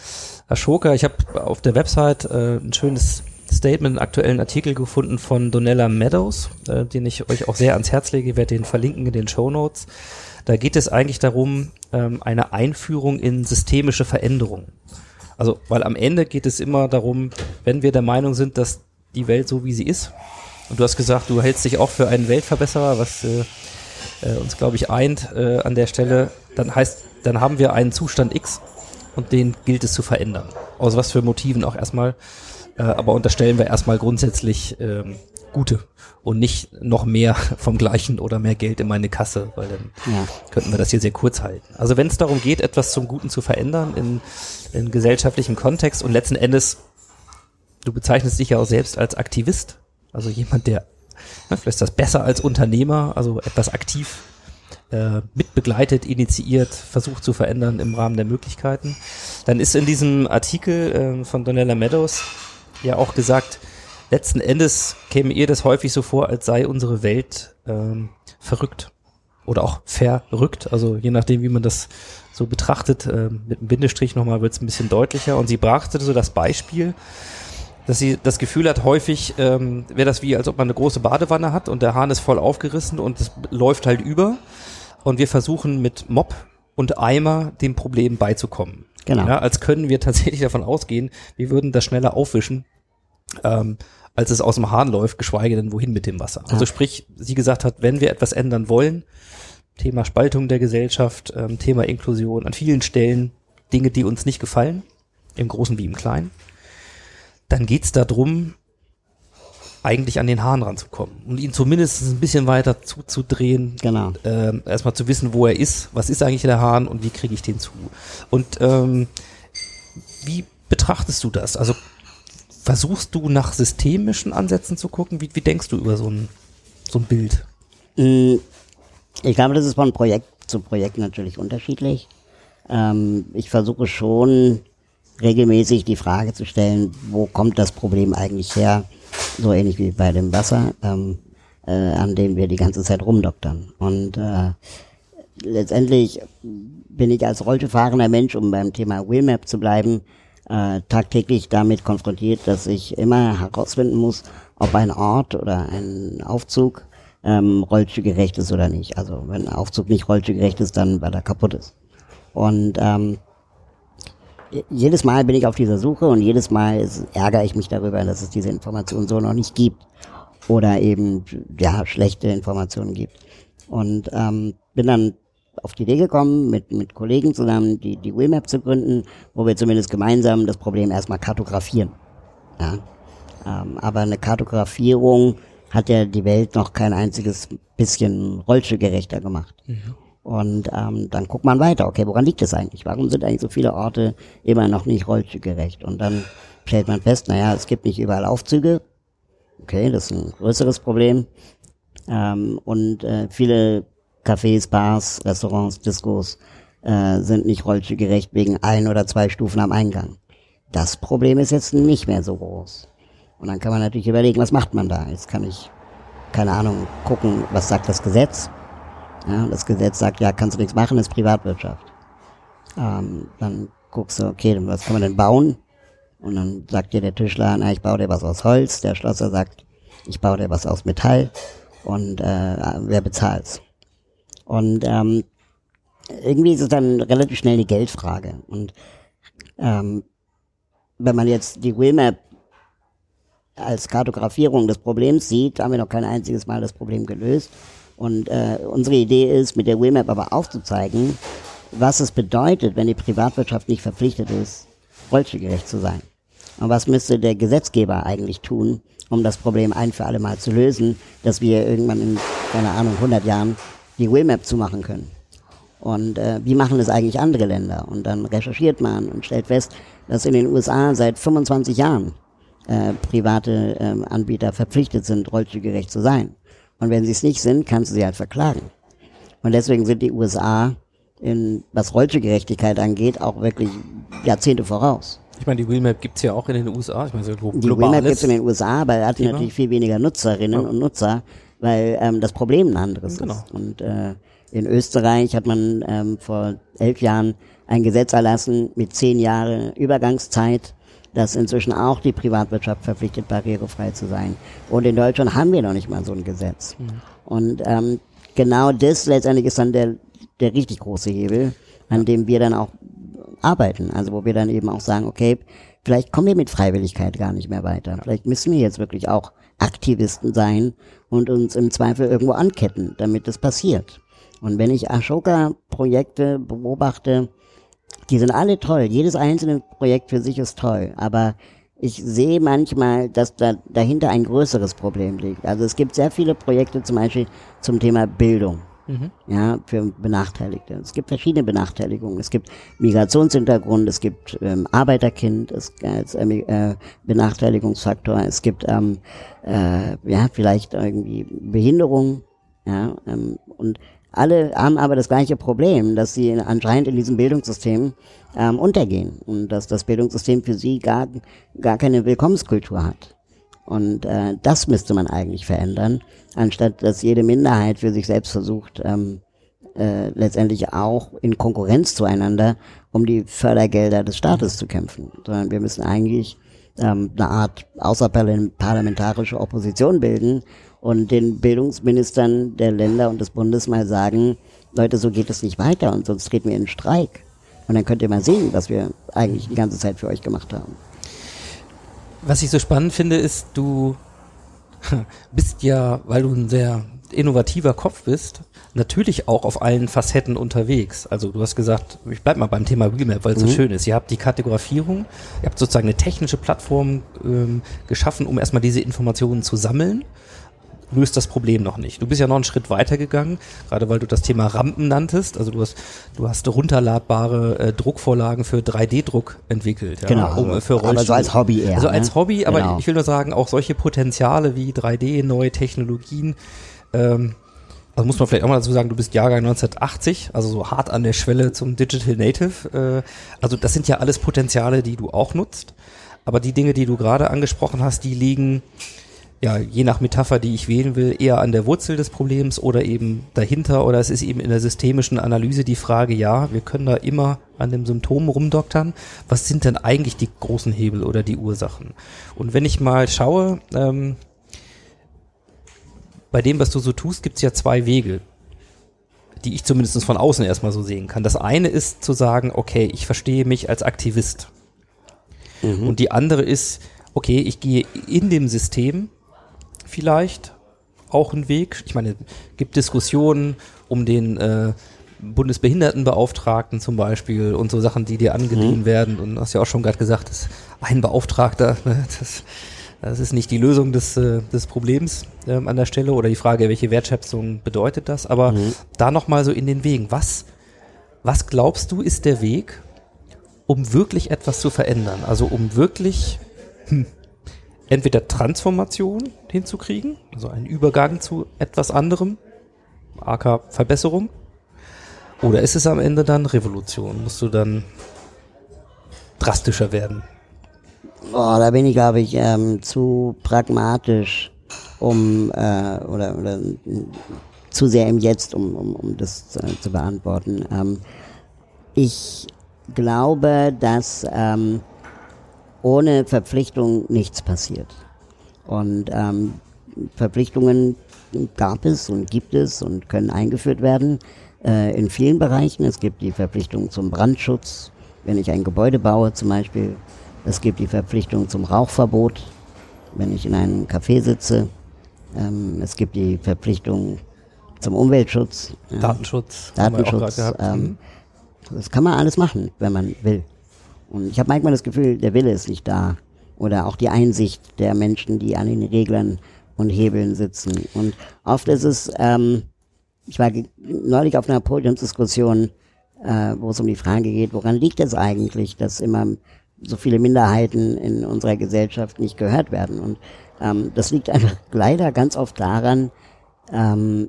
Ashoka, ich habe auf der Website äh, ein schönes Statement, einen aktuellen Artikel gefunden von Donella Meadows, äh, den ich euch auch sehr ans Herz lege, ich werde den verlinken in den Show Notes. Da geht es eigentlich darum, ähm, eine Einführung in systemische Veränderungen. Also, weil am Ende geht es immer darum, wenn wir der Meinung sind, dass die Welt so wie sie ist, und du hast gesagt, du hältst dich auch für einen Weltverbesserer, was äh, äh, uns, glaube ich, eint äh, an der Stelle, dann heißt, dann haben wir einen Zustand X und den gilt es zu verändern. Aus was für Motiven auch erstmal. Äh, aber unterstellen wir erstmal grundsätzlich ähm, gute und nicht noch mehr vom gleichen oder mehr Geld in meine Kasse, weil dann ja. könnten wir das hier sehr kurz halten. Also wenn es darum geht, etwas zum Guten zu verändern in, in gesellschaftlichem Kontext und letzten Endes, du bezeichnest dich ja auch selbst als Aktivist, also jemand, der, ne, vielleicht ist das besser als Unternehmer, also etwas aktiv äh, mitbegleitet, initiiert, versucht zu verändern im Rahmen der Möglichkeiten. Dann ist in diesem Artikel äh, von Donella Meadows ja auch gesagt, letzten Endes käme ihr das häufig so vor, als sei unsere Welt ähm, verrückt oder auch verrückt. Also je nachdem, wie man das so betrachtet, äh, mit einem Bindestrich nochmal wird es ein bisschen deutlicher. Und sie brachte so das Beispiel, dass sie das Gefühl hat, häufig ähm, wäre das wie, als ob man eine große Badewanne hat und der Hahn ist voll aufgerissen und es läuft halt über. Und wir versuchen mit Mob und Eimer dem Problem beizukommen. Genau. Ja, als können wir tatsächlich davon ausgehen, wir würden das schneller aufwischen, ähm, als es aus dem Hahn läuft, geschweige denn wohin mit dem Wasser. Also Ja. sprich, sie gesagt hat, wenn wir etwas ändern wollen, Thema Spaltung der Gesellschaft, ähm, Thema Inklusion, an vielen Stellen Dinge, die uns nicht gefallen, im Großen wie im Kleinen, dann geht's darum, eigentlich an den Hahn ranzukommen und ihn zumindest ein bisschen weiter zuzudrehen, Genau. ähm, erstmal zu wissen, wo er ist, was ist eigentlich der Hahn und wie kriege ich den zu. Und ähm, wie betrachtest du das? Also versuchst du nach systemischen Ansätzen zu gucken? Wie, wie denkst du über so ein, so ein Bild? Mm, Ich glaube, das ist von Projekt zu Projekt natürlich unterschiedlich. Ähm, ich versuche schon regelmäßig die Frage zu stellen, wo kommt das Problem eigentlich her? So ähnlich wie bei dem Wasser, ähm, äh, an dem wir die ganze Zeit rumdoktern. Und äh, letztendlich bin ich als rollstuhlfahrender Mensch, um beim Thema Wheelmap zu bleiben, äh, tagtäglich damit konfrontiert, dass ich immer herausfinden muss, ob ein Ort oder ein Aufzug ähm, rollstuhlgerecht ist oder nicht. Also wenn ein Aufzug nicht rollstuhlgerecht ist, dann weil er kaputt ist. Und ähm, je- jedes Mal bin ich auf dieser Suche und jedes Mal ist, ärgere ich mich darüber, dass es diese Information so noch nicht gibt oder eben ja schlechte Informationen gibt. Und ähm, bin dann auf die Idee gekommen, mit, mit Kollegen zusammen die, die Wheelmap zu gründen, wo wir zumindest gemeinsam das Problem erstmal kartografieren. Ja. Ähm, aber eine Kartografierung hat ja die Welt noch kein einziges bisschen rollstuhlgerechter gemacht. Und ähm, dann guckt man weiter, okay, woran liegt das eigentlich? Warum sind eigentlich so viele Orte immer noch nicht rollstuhlgerecht? Und dann stellt man fest, naja, es gibt nicht überall Aufzüge. Okay, das ist ein größeres Problem. Ähm, und äh, viele Cafés, Bars, Restaurants, Discos äh, sind nicht rollstuhlgerecht wegen ein oder zwei Stufen am Eingang. Das Problem ist jetzt nicht mehr so groß. Und dann kann man natürlich überlegen, was macht man da? Jetzt kann ich, keine Ahnung, gucken, was sagt das Gesetz. Ja, das Gesetz sagt, ja, kannst du nichts machen, ist Privatwirtschaft. Ähm, dann guckst du, okay, was kann man denn bauen? Und dann sagt dir der Tischler, na, ich baue dir was aus Holz. Der Schlosser sagt, ich baue dir was aus Metall. Und äh, wer bezahlt's? Und ähm, irgendwie ist es dann relativ schnell eine Geldfrage. Und ähm, wenn man jetzt die Wheelmap als Kartografierung des Problems sieht, haben wir noch kein einziges Mal das Problem gelöst. Und äh, unsere Idee ist, mit der Wheelmap aber aufzuzeigen, was es bedeutet, wenn die Privatwirtschaft nicht verpflichtet ist, rollstuhlgerecht zu sein. Und was müsste der Gesetzgeber eigentlich tun, um das Problem ein für alle Mal zu lösen, dass wir irgendwann in, keine Ahnung, 100 Jahren die Wheelmap zumachen können. Und äh, wie machen das eigentlich andere Länder? Und dann recherchiert man und stellt fest, dass in den USA seit 25 Jahren äh, private äh, Anbieter verpflichtet sind, rollstuhlgerecht zu sein. Und wenn sie es nicht sind, kannst du sie halt verklagen. Und deswegen sind die USA, in, was Rollstuhlgerechtigkeit angeht, auch wirklich Jahrzehnte voraus. Ich meine, die Wheelmap gibt's ja auch in den USA. Ich meine, so glo Die Wheelmap globales. gibt es in den USA, aber er hat Thema. natürlich viel weniger Nutzerinnen Ja. und Nutzer, weil ähm, das Problem ein anderes Genau. ist. Und äh, in Österreich hat man ähm, vor elf Jahren ein Gesetz erlassen mit zehn Jahre Übergangszeit, dass inzwischen auch die Privatwirtschaft verpflichtet, barrierefrei zu sein. Und in Deutschland haben wir noch nicht mal so ein Gesetz. Mhm. Und ähm, genau das letztendlich ist dann der, der richtig große Hebel, an dem wir dann auch arbeiten. Also wo wir dann eben auch sagen, okay, vielleicht kommen wir mit Freiwilligkeit gar nicht mehr weiter. Vielleicht müssen wir jetzt wirklich auch Aktivisten sein und uns im Zweifel irgendwo anketten, damit das passiert. Und wenn ich Ashoka-Projekte beobachte, die sind alle toll. Jedes einzelne Projekt für sich ist toll. Aber ich sehe manchmal, dass da dahinter ein größeres Problem liegt. Also es gibt sehr viele Projekte zum Beispiel zum Thema Bildung. Ja, für Benachteiligte. Es gibt verschiedene Benachteiligungen. Es gibt Migrationshintergrund, es gibt ähm, Arbeiterkind es, als äh, äh, Benachteiligungsfaktor, es gibt ähm, äh, ja vielleicht irgendwie Behinderung, ja, ähm, und alle haben aber das gleiche Problem, dass sie anscheinend in diesem Bildungssystem ähm, untergehen und dass das Bildungssystem für sie gar, gar keine Willkommenskultur hat. Und äh, das müsste man eigentlich verändern, anstatt dass jede Minderheit für sich selbst versucht, ähm, äh, letztendlich auch in Konkurrenz zueinander um die Fördergelder des Staates zu kämpfen. Sondern wir müssen eigentlich ähm, eine Art außerparlamentarische Opposition bilden und den Bildungsministern der Länder und des Bundes mal sagen, Leute, so geht es nicht weiter und sonst treten wir in Streik. Und dann könnt ihr mal sehen, was wir eigentlich die ganze Zeit für euch gemacht haben. Was ich so spannend finde, ist, du bist ja, weil du ein sehr innovativer Kopf bist, natürlich auch auf allen Facetten unterwegs. Also du hast gesagt, ich bleib mal beim Thema Wheelmap, weil es so schön ist. Ihr habt die Kategorafierung, ihr habt sozusagen eine technische Plattform ähm, geschaffen, um erstmal diese Informationen zu sammeln löst das Problem noch nicht. Du bist ja noch einen Schritt weiter gegangen, gerade weil du das Thema Rampen nanntest. Also du hast, du hast runterladbare äh, Druckvorlagen für 3D-Druck entwickelt. Ja, Genau, um, äh, für aber so als Hobby eher, Also als ne? Hobby, aber Genau. ich will nur sagen, auch solche Potenziale wie 3D, neue Technologien, ähm, also muss man vielleicht auch mal dazu sagen, du bist Jahrgang 1980, also so hart an der Schwelle zum Digital Native. Äh, also das sind ja alles Potenziale, die du auch nutzt. Aber die Dinge, die du gerade angesprochen hast, die liegen ja, je nach Metapher, die ich wählen will, eher an der Wurzel des Problems oder eben dahinter oder es ist eben in der systemischen Analyse die Frage, ja, wir können da immer an dem Symptom rumdoktern. Was sind denn eigentlich die großen Hebel oder die Ursachen? Und wenn ich mal schaue, ähm, bei dem, was du so tust, gibt es ja zwei Wege, die ich zumindest von außen erstmal so sehen kann. Das eine ist zu sagen, okay, ich verstehe mich als Aktivist. Und die andere ist, okay, ich gehe in dem System vielleicht auch einen Weg. Ich meine, gibt Diskussionen um den äh, Bundesbehindertenbeauftragten zum Beispiel und so Sachen, die dir angedient werden. Und du hast ja auch schon gerade gesagt, dass ein Beauftragter, ne, das, das ist nicht die Lösung des, äh, des Problems ähm, an der Stelle oder die Frage, welche Wertschätzung bedeutet das. Aber da nochmal so in den Wegen. Was, was glaubst du, ist der Weg, um wirklich etwas zu verändern? Also um wirklich hm, entweder Transformation hinzukriegen, also einen Übergang zu etwas anderem, aka Verbesserung, oder ist es am Ende dann Revolution? Musst du dann drastischer werden? Oh, da bin ich, glaube ich, ähm, zu pragmatisch, um äh, oder, oder mm, zu sehr im Jetzt, um, um, um das äh, zu beantworten. Ähm, ich glaube, dass ähm, ohne Verpflichtung nichts passiert. Und ähm, Verpflichtungen gab es und gibt es und können eingeführt werden äh, in vielen Bereichen. Es gibt die Verpflichtung zum Brandschutz, wenn ich ein Gebäude baue zum Beispiel Es gibt die Verpflichtung zum Rauchverbot, wenn ich in einem Café sitze. Ähm, es gibt die Verpflichtung zum Umweltschutz. Datenschutz. Datenschutz. gehabt. Ähm, Mhm. das kann man alles machen, wenn man will. Und ich habe manchmal das Gefühl, der Wille ist nicht da. Oder auch die Einsicht der Menschen, die an den Reglern und Hebeln sitzen. Und oft ist es, ähm, ich war neulich auf einer Podiumsdiskussion, äh, wo es um die Frage geht, woran liegt es eigentlich, dass immer so viele Minderheiten in unserer Gesellschaft nicht gehört werden. Und ähm, das liegt einfach leider ganz oft daran, ähm,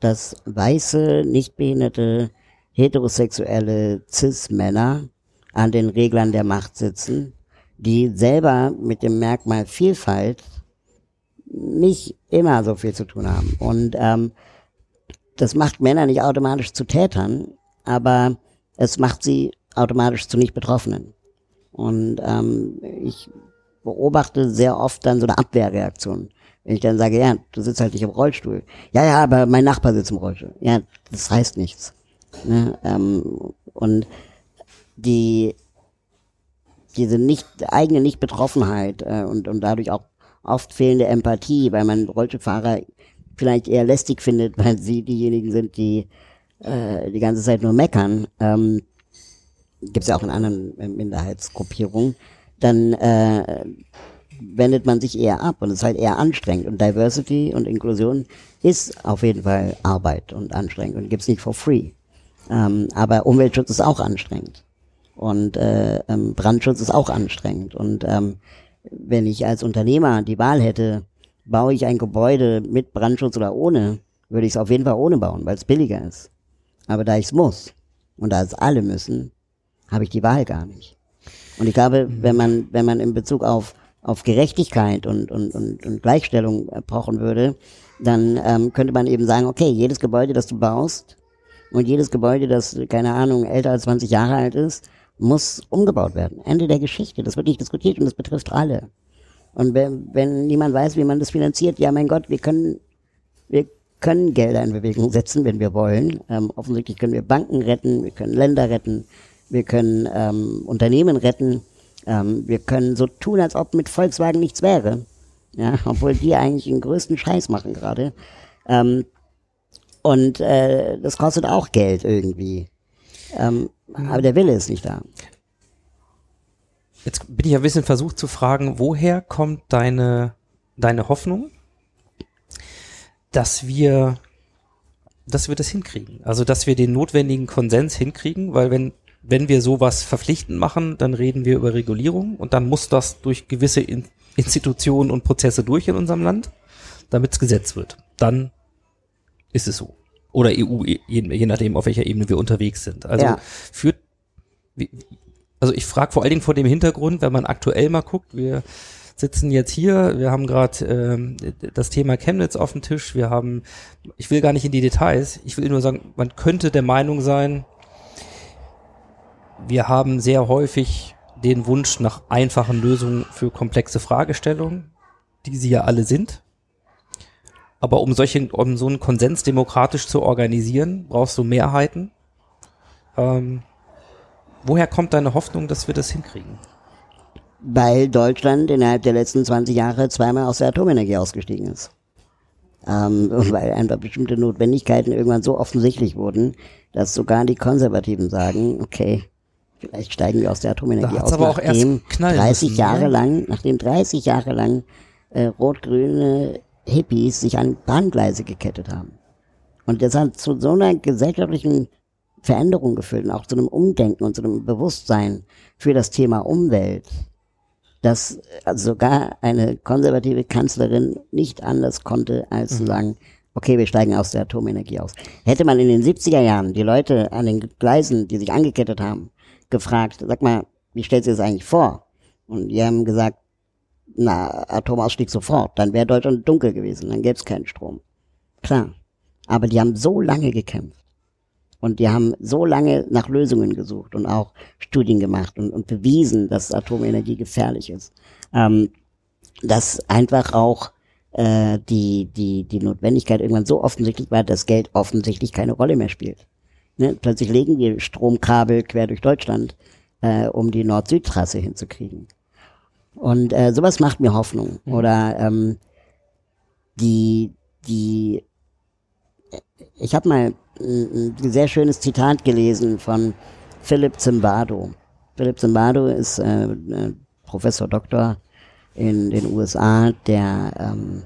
dass weiße, nicht behinderte, heterosexuelle Cis-Männer an den Reglern der Macht sitzen, die selber mit dem Merkmal Vielfalt nicht immer so viel zu tun haben. Und ähm, das macht Männer nicht automatisch zu Tätern, aber es macht sie automatisch zu Nicht-Betroffenen. Und ähm, ich beobachte sehr oft dann so eine Abwehrreaktion. Wenn ich dann sage, ja, du sitzt halt nicht im Rollstuhl. Ja, ja, aber mein Nachbar sitzt im Rollstuhl. Ja, das heißt nichts. Ne? Ähm, und die diese nicht eigene Nicht-Betroffenheit äh, und, und dadurch auch oft fehlende Empathie, weil man Rollstuhlfahrer vielleicht eher lästig findet, weil sie diejenigen sind, die äh, die ganze Zeit nur meckern. Ähm, Gibt es ja auch in anderen äh, Minderheitsgruppierungen. Dann äh, wendet man sich eher ab und es ist halt eher anstrengend. Und Diversity und Inklusion ist auf jeden Fall Arbeit und anstrengend und gibt's nicht for free. Ähm, aber Umweltschutz ist auch anstrengend. Und äh, ähm, Brandschutz ist auch anstrengend. Und ähm, wenn ich als Unternehmer die Wahl hätte, baue ich ein Gebäude mit Brandschutz oder ohne, würde ich es auf jeden Fall ohne bauen, weil es billiger ist. Aber da ich es muss und da es alle müssen, habe ich die Wahl gar nicht. Und ich glaube, wenn man, wenn man in Bezug auf, auf Gerechtigkeit und, und, und, und Gleichstellung äh, pochen würde, dann ähm, könnte man eben sagen, okay, jedes Gebäude, das du baust und jedes Gebäude, das, keine Ahnung, älter als 20 Jahre alt ist, muss umgebaut werden. Ende der Geschichte. Das wird nicht diskutiert und das betrifft alle. Und wenn, wenn niemand weiß, wie man das finanziert, ja mein Gott, wir können, wir können Gelder in Bewegung setzen, wenn wir wollen. Ähm, offensichtlich können wir Banken retten, wir können Länder retten, wir können ähm, Unternehmen retten, ähm, wir können so tun, als ob mit Volkswagen nichts wäre. Ja, obwohl die eigentlich den größten Scheiß machen gerade. Ähm, und äh, das kostet auch Geld irgendwie. Ähm, aber der Wille ist nicht da. Jetzt bin ich ein bisschen versucht zu fragen, woher kommt deine, deine Hoffnung, dass wir, dass wir das hinkriegen? Also, dass wir den notwendigen Konsens hinkriegen, weil wenn, wenn wir sowas verpflichtend machen, dann reden wir über Regulierung und dann muss das durch gewisse In Institutionen und Prozesse durch in unserem Land, damit es Gesetz wird. Dann ist es so. Oder EU, je, je nachdem, auf welcher Ebene wir unterwegs sind. Also Ja. führt, also ich frage vor allen Dingen vor dem Hintergrund, wenn man aktuell mal guckt, wir sitzen jetzt hier, wir haben gerade ähm, das Thema Chemnitz auf dem Tisch, wir haben, ich will gar nicht in die Details, ich will nur sagen, man könnte der Meinung sein, wir haben sehr häufig den Wunsch nach einfachen Lösungen für komplexe Fragestellungen, die sie ja alle sind. Aber um solche, um so einen Konsens demokratisch zu organisieren, brauchst du Mehrheiten. Ähm, woher kommt deine Hoffnung, dass wir das hinkriegen? Weil Deutschland innerhalb der letzten 20 Jahre zweimal aus der Atomenergie ausgestiegen ist. Ähm, weil einfach bestimmte Notwendigkeiten irgendwann so offensichtlich wurden, dass sogar die Konservativen sagen, okay, vielleicht steigen wir aus der Atomenergie aus, aber auch erst nachdem knallen 30 müssen, Jahre ne? lang, nachdem 30 Jahre lang äh, rot-grüne Hippies sich an Bahngleise gekettet haben. Und das hat zu so einer gesellschaftlichen Veränderung geführt und auch zu einem Umdenken und zu einem Bewusstsein für das Thema Umwelt, dass sogar eine konservative Kanzlerin nicht anders konnte, als zu sagen, okay, wir steigen aus der Atomenergie aus. Hätte man in den 70er Jahren die Leute an den Gleisen, die sich angekettet haben, gefragt, sag mal, wie stellst du das eigentlich vor? Und die haben gesagt, na, Atomausstieg sofort, dann wäre Deutschland dunkel gewesen, dann gäbe es keinen Strom. Klar. Aber die haben so lange gekämpft. Und die haben so lange nach Lösungen gesucht und auch Studien gemacht und, und bewiesen, dass Atomenergie gefährlich ist. Ähm, dass einfach auch äh, die, die, die Notwendigkeit irgendwann so offensichtlich war, dass Geld offensichtlich keine Rolle mehr spielt. Ne? Plötzlich legen wir Stromkabel quer durch Deutschland, äh, um die Nord-Süd-Trasse hinzukriegen. Und äh, sowas macht mir Hoffnung. Oder ähm, die, die, ich habe mal ein, ein sehr schönes Zitat gelesen von Philip Zimbardo. Philip Zimbardo ist äh, äh, Professor Doktor in den USA, der ähm,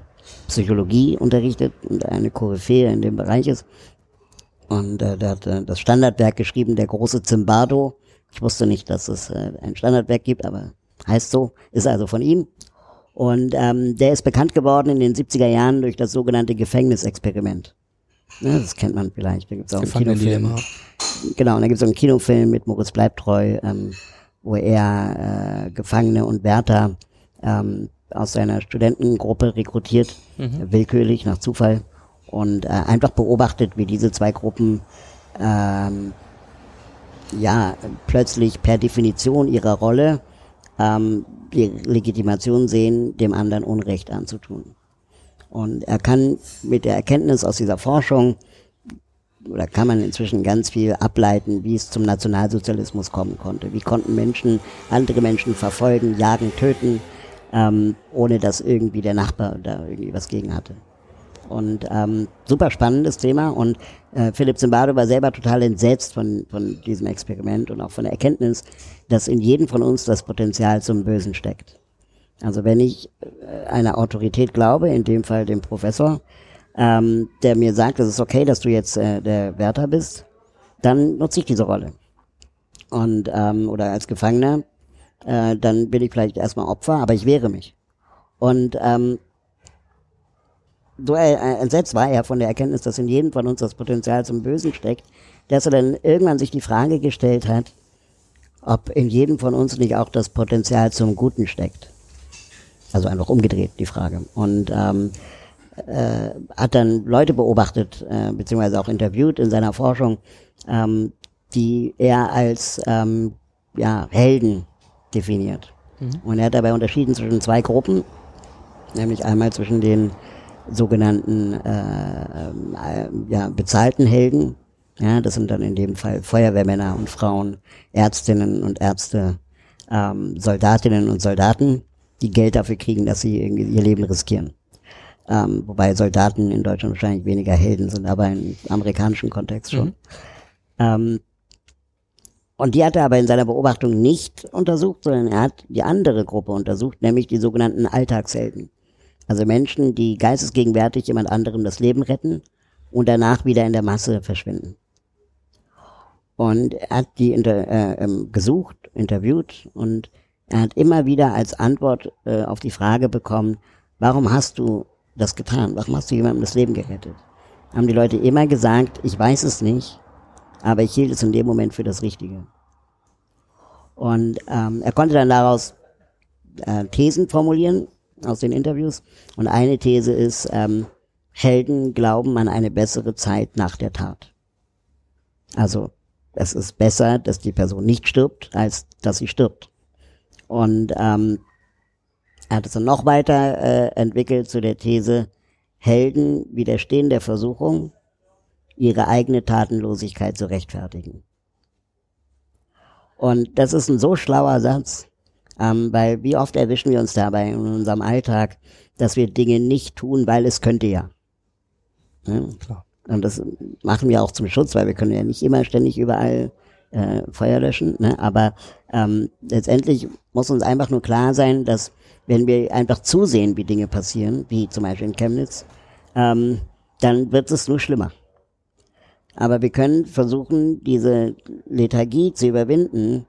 Psychologie unterrichtet und eine Koryphäe in dem Bereich ist. Und äh, der hat äh, das Standardwerk geschrieben, der große Zimbardo. Ich wusste nicht, dass es äh, ein Standardwerk gibt, aber heißt so, ist also von ihm. Und ähm, der ist bekannt geworden in den 70er Jahren durch das sogenannte Gefängnisexperiment. Ja, das kennt man vielleicht. Da gibt's auch einen Kinofilm. Genau, und da gibt es einen Kinofilm mit Moritz Bleibtreu, ähm, wo er äh, Gefangene und Wärter ähm, aus seiner Studentengruppe rekrutiert, Mhm. willkürlich nach Zufall und äh, einfach beobachtet, wie diese zwei Gruppen ähm, ja plötzlich per Definition ihrer Rolle ähm, die Legitimation sehen, dem anderen Unrecht anzutun. Und er kann mit der Erkenntnis aus dieser Forschung oder kann man inzwischen ganz viel ableiten, wie es zum Nationalsozialismus kommen konnte. Wie konnten Menschen andere Menschen verfolgen, jagen, töten, ähm, ohne dass irgendwie der Nachbar da irgendwie was gegen hatte. Und ähm, super spannendes Thema. Und äh, Philipp Zimbardo war selber total entsetzt von, von diesem Experiment und auch von der Erkenntnis, dass in jedem von uns das Potenzial zum Bösen steckt. Also wenn ich äh, einer Autorität glaube, in dem Fall dem Professor, ähm, der mir sagt, es ist okay, dass du jetzt äh, der Wärter bist, dann nutze ich diese Rolle. Und ähm, oder als Gefangener, äh, dann bin ich vielleicht erstmal Opfer, aber ich wehre mich. Und ähm, so äh, entsetzt war er von der Erkenntnis, dass in jedem von uns das Potenzial zum Bösen steckt, dass er dann irgendwann sich die Frage gestellt hat, ob in jedem von uns nicht auch das Potenzial zum Guten steckt. Also einfach umgedreht die Frage. Und ähm, äh, hat dann Leute beobachtet, äh, beziehungsweise auch interviewt in seiner Forschung, ähm, die er als ähm, ja, Helden definiert. Und er hat dabei unterschieden zwischen zwei Gruppen, nämlich einmal zwischen den sogenannten äh, äh, ja, bezahlten Helden, ja, das sind dann in dem Fall Feuerwehrmänner und Frauen, Ärztinnen und Ärzte, ähm, Soldatinnen und Soldaten, die Geld dafür kriegen, dass sie irgendwie ihr Leben riskieren. Ähm, wobei Soldaten in Deutschland wahrscheinlich weniger Helden sind, aber im amerikanischen Kontext schon. Ähm, und die hat er aber in seiner Beobachtung nicht untersucht, sondern er hat die andere Gruppe untersucht, nämlich die sogenannten Alltagshelden. Also Menschen, die geistesgegenwärtig jemand anderem das Leben retten und danach wieder in der Masse verschwinden. Und er hat die inter, äh, ähm, gesucht, interviewt und er hat immer wieder als Antwort äh, auf die Frage bekommen, warum hast du das getan? Warum hast du jemandem das Leben gerettet? Haben die Leute immer gesagt, ich weiß es nicht, aber ich hielt es in dem Moment für das Richtige. Und ähm, er konnte dann daraus äh, Thesen formulieren aus den Interviews. Und eine These ist, ähm, Helden glauben an eine bessere Zeit nach der Tat. Also es ist besser, dass die Person nicht stirbt, als dass sie stirbt. Und ähm, er hat es dann noch weiter äh, entwickelt zu der These, Helden widerstehen der Versuchung, ihre eigene Tatenlosigkeit zu rechtfertigen. Und das ist ein so schlauer Satz, ähm, weil wie oft erwischen wir uns dabei in unserem Alltag, dass wir Dinge nicht tun, weil es könnte ja. Ne? Klar. Und das machen wir auch zum Schutz, weil wir können ja nicht immer ständig überall äh, Feuer löschen. Ne? Aber ähm, letztendlich muss uns einfach nur klar sein, dass wenn wir einfach zusehen, wie Dinge passieren, wie zum Beispiel in Chemnitz, ähm, dann wird es nur schlimmer. Aber wir können versuchen, diese Lethargie zu überwinden.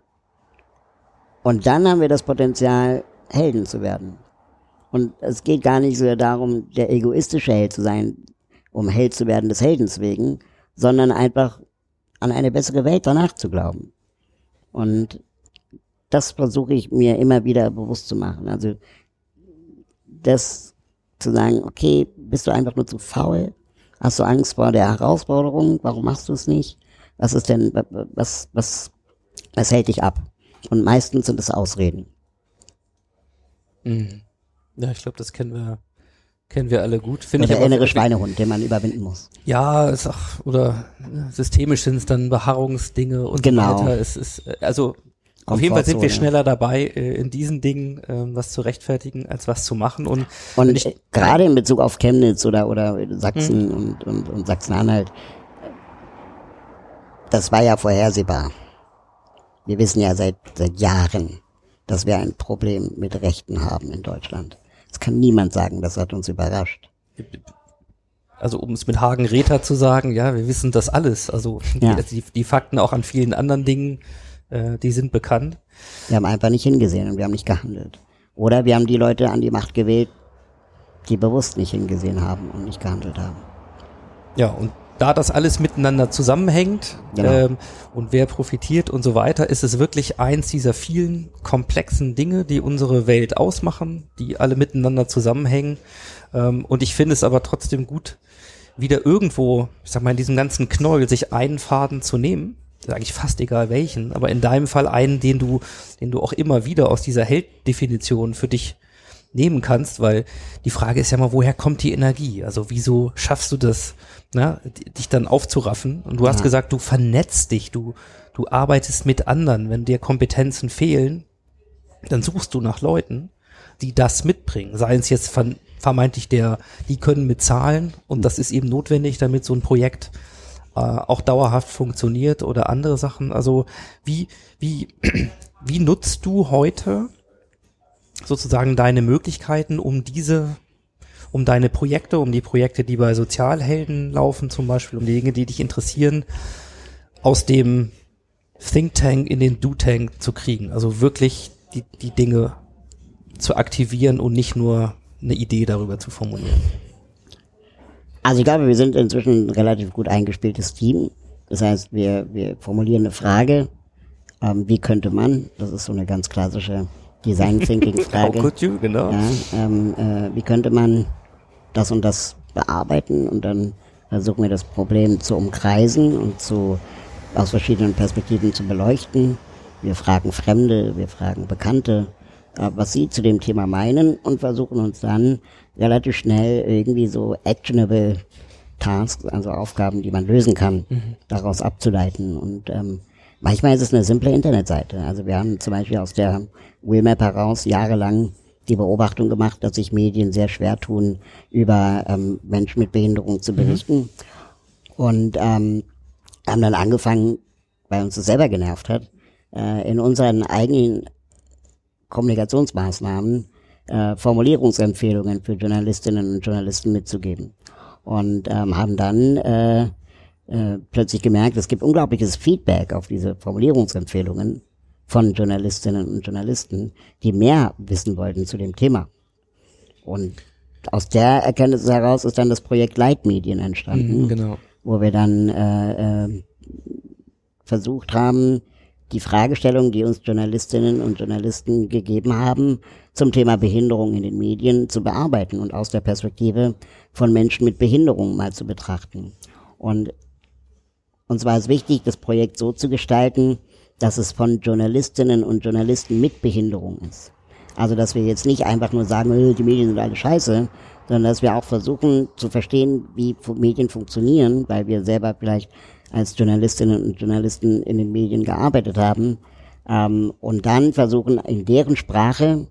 Und dann haben wir das Potenzial, Helden zu werden. Und es geht gar nicht so darum, der egoistische Held zu sein, um Held zu werden des Heldens wegen, sondern einfach an eine bessere Welt danach zu glauben. Und das versuche ich mir immer wieder bewusst zu machen. Also das zu sagen, okay, bist du einfach nur zu faul? Hast du Angst vor der Herausforderung? Warum machst du es nicht? Was ist denn, was, was, was hält dich ab? Und meistens sind es Ausreden. Mhm. Ja, ich glaube, das kennen wir, kennen wir alle gut. Finde Oder der innere Schweinehund, den man überwinden muss. Ja, ist auch, oder systemisch sind es dann Beharrungsdinge und Genau. so weiter. Es ist, äh, also Auf jeden Fall sind wir schneller dabei, äh, in diesen Dingen ähm, was zu rechtfertigen, als was zu machen. Und, Und ich- äh, gerade in Bezug auf Chemnitz oder, oder Mhm. Sachsen und, und, und Sachsen-Anhalt, das war ja vorhersehbar. Wir wissen ja seit, seit Jahren, dass wir ein Problem mit Rechten haben in Deutschland. Das kann niemand sagen, das hat uns überrascht. also um es mit Hagen Rether zu sagen, ja, wir wissen das alles. Also Ja. die, die Fakten auch an vielen anderen Dingen, äh, die sind bekannt. Wir haben einfach nicht hingesehen und wir haben nicht gehandelt. Oder wir haben die Leute an die Macht gewählt, die bewusst nicht hingesehen haben und nicht gehandelt haben. Ja, und da das alles miteinander zusammenhängt Genau. ähm, und wer profitiert und so weiter, ist es wirklich eins dieser vielen komplexen Dinge, die unsere Welt ausmachen, die alle miteinander zusammenhängen. Ähm, und ich finde es aber trotzdem gut, wieder irgendwo, ich sag mal, in diesem ganzen Knäuel sich einen Faden zu nehmen. Eigentlich fast egal welchen, aber in deinem Fall einen, den du, den du auch immer wieder aus dieser Helddefinition für dich nehmen kannst, weil die Frage ist ja mal, woher kommt die Energie? Also wieso schaffst du das, na, d- dich dann aufzuraffen? Und du hast Ja. gesagt, du vernetzt dich, du, du arbeitest mit anderen. Wenn dir Kompetenzen fehlen, dann suchst du nach Leuten, die das mitbringen. Sei es jetzt ver vermeintlich der, die können mit Zahlen und das ist eben notwendig, damit so ein Projekt äh, auch dauerhaft funktioniert oder andere Sachen. Also wie, wie, wie nutzt du heute sozusagen deine Möglichkeiten, um diese, um deine Projekte, um die Projekte, die bei Sozialhelden laufen zum Beispiel, um die Dinge, die dich interessieren, aus dem Think Tank in den Do Tank zu kriegen. Also wirklich die, die Dinge zu aktivieren und nicht nur eine Idee darüber zu formulieren. Also ich glaube, wir sind inzwischen ein relativ gut eingespieltes Team. Das heißt, wir, wir formulieren eine Frage, ähm, wie könnte man, das ist so eine ganz klassische Design Thinking How Frage. could you, genau. Ja, ähm, äh, wie könnte man das und das bearbeiten und dann versuchen wir das Problem zu umkreisen und zu, aus verschiedenen Perspektiven zu beleuchten. Wir fragen Fremde, wir fragen Bekannte, äh, was sie zu dem Thema meinen und versuchen uns dann relativ schnell irgendwie so actionable Tasks, also Aufgaben, die man lösen kann, daraus abzuleiten. Und ähm, manchmal ist es eine simple Internetseite. Also wir haben zum Beispiel aus der Wheelmap heraus jahrelang die Beobachtung gemacht, dass sich Medien sehr schwer tun, über ähm, Menschen mit Behinderung zu berichten. Und ähm, haben dann angefangen, weil uns das selber genervt hat, äh, in unseren eigenen Kommunikationsmaßnahmen äh, Formulierungsempfehlungen für Journalistinnen und Journalisten mitzugeben. Und ähm, haben dann äh, äh, plötzlich gemerkt, es gibt unglaubliches Feedback auf diese Formulierungsempfehlungen von Journalistinnen und Journalisten, die mehr wissen wollten zu dem Thema. Und aus der Erkenntnis heraus ist dann das Projekt Leitmedien entstanden Mhm, genau. wo wir dann äh, äh, versucht haben, die Fragestellung, die uns Journalistinnen und Journalisten gegeben haben, zum Thema Behinderung in den Medien zu bearbeiten und aus der Perspektive von Menschen mit Behinderung mal zu betrachten. Und uns war es wichtig, das Projekt so zu gestalten, dass es von Journalistinnen und Journalisten mit Behinderung ist. Also, dass wir jetzt nicht einfach nur sagen, äh, die Medien sind alle scheiße, sondern dass wir auch versuchen zu verstehen, wie Medien funktionieren, weil wir selber vielleicht als Journalistinnen und Journalisten in den Medien gearbeitet haben, ähm, und dann versuchen, in deren Sprache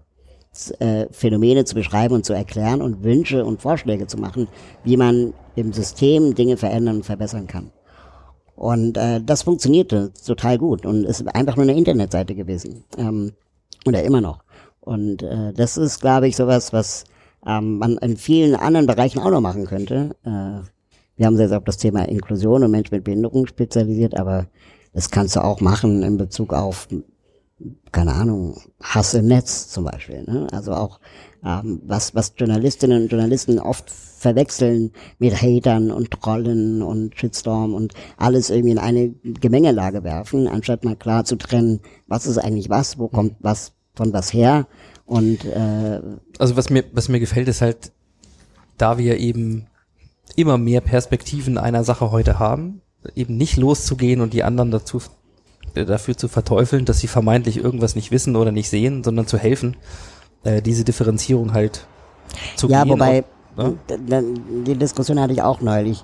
äh, Phänomene zu beschreiben und zu erklären und Wünsche und Vorschläge zu machen, wie man im System Dinge verändern und verbessern kann. Und äh, das funktionierte total gut und ist einfach nur eine Internetseite gewesen. Ähm, oder immer noch. Und äh, das ist, glaube ich, sowas, was ähm, man in vielen anderen Bereichen auch noch machen könnte. Äh, wir haben uns jetzt auf das Thema Inklusion und Menschen mit Behinderung spezialisiert, aber das kannst du auch machen in Bezug auf, keine Ahnung, Hass im Netz zum Beispiel. Ne? Also auch ähm, was, was Journalistinnen und Journalisten oft verwechseln mit Hatern und Trollen und Shitstorm und alles irgendwie in eine Gemengelage werfen, anstatt mal klar zu trennen, was ist eigentlich was, wo kommt was von was her und äh, Also was mir, was mir gefällt, ist halt, da wir eben immer mehr Perspektiven einer Sache heute haben, eben nicht loszugehen und die anderen dazu äh, dafür zu verteufeln, dass sie vermeintlich irgendwas nicht wissen oder nicht sehen, sondern zu helfen, äh, diese Differenzierung halt zu ja, gehen. wobei ne? die Diskussion hatte ich auch neulich.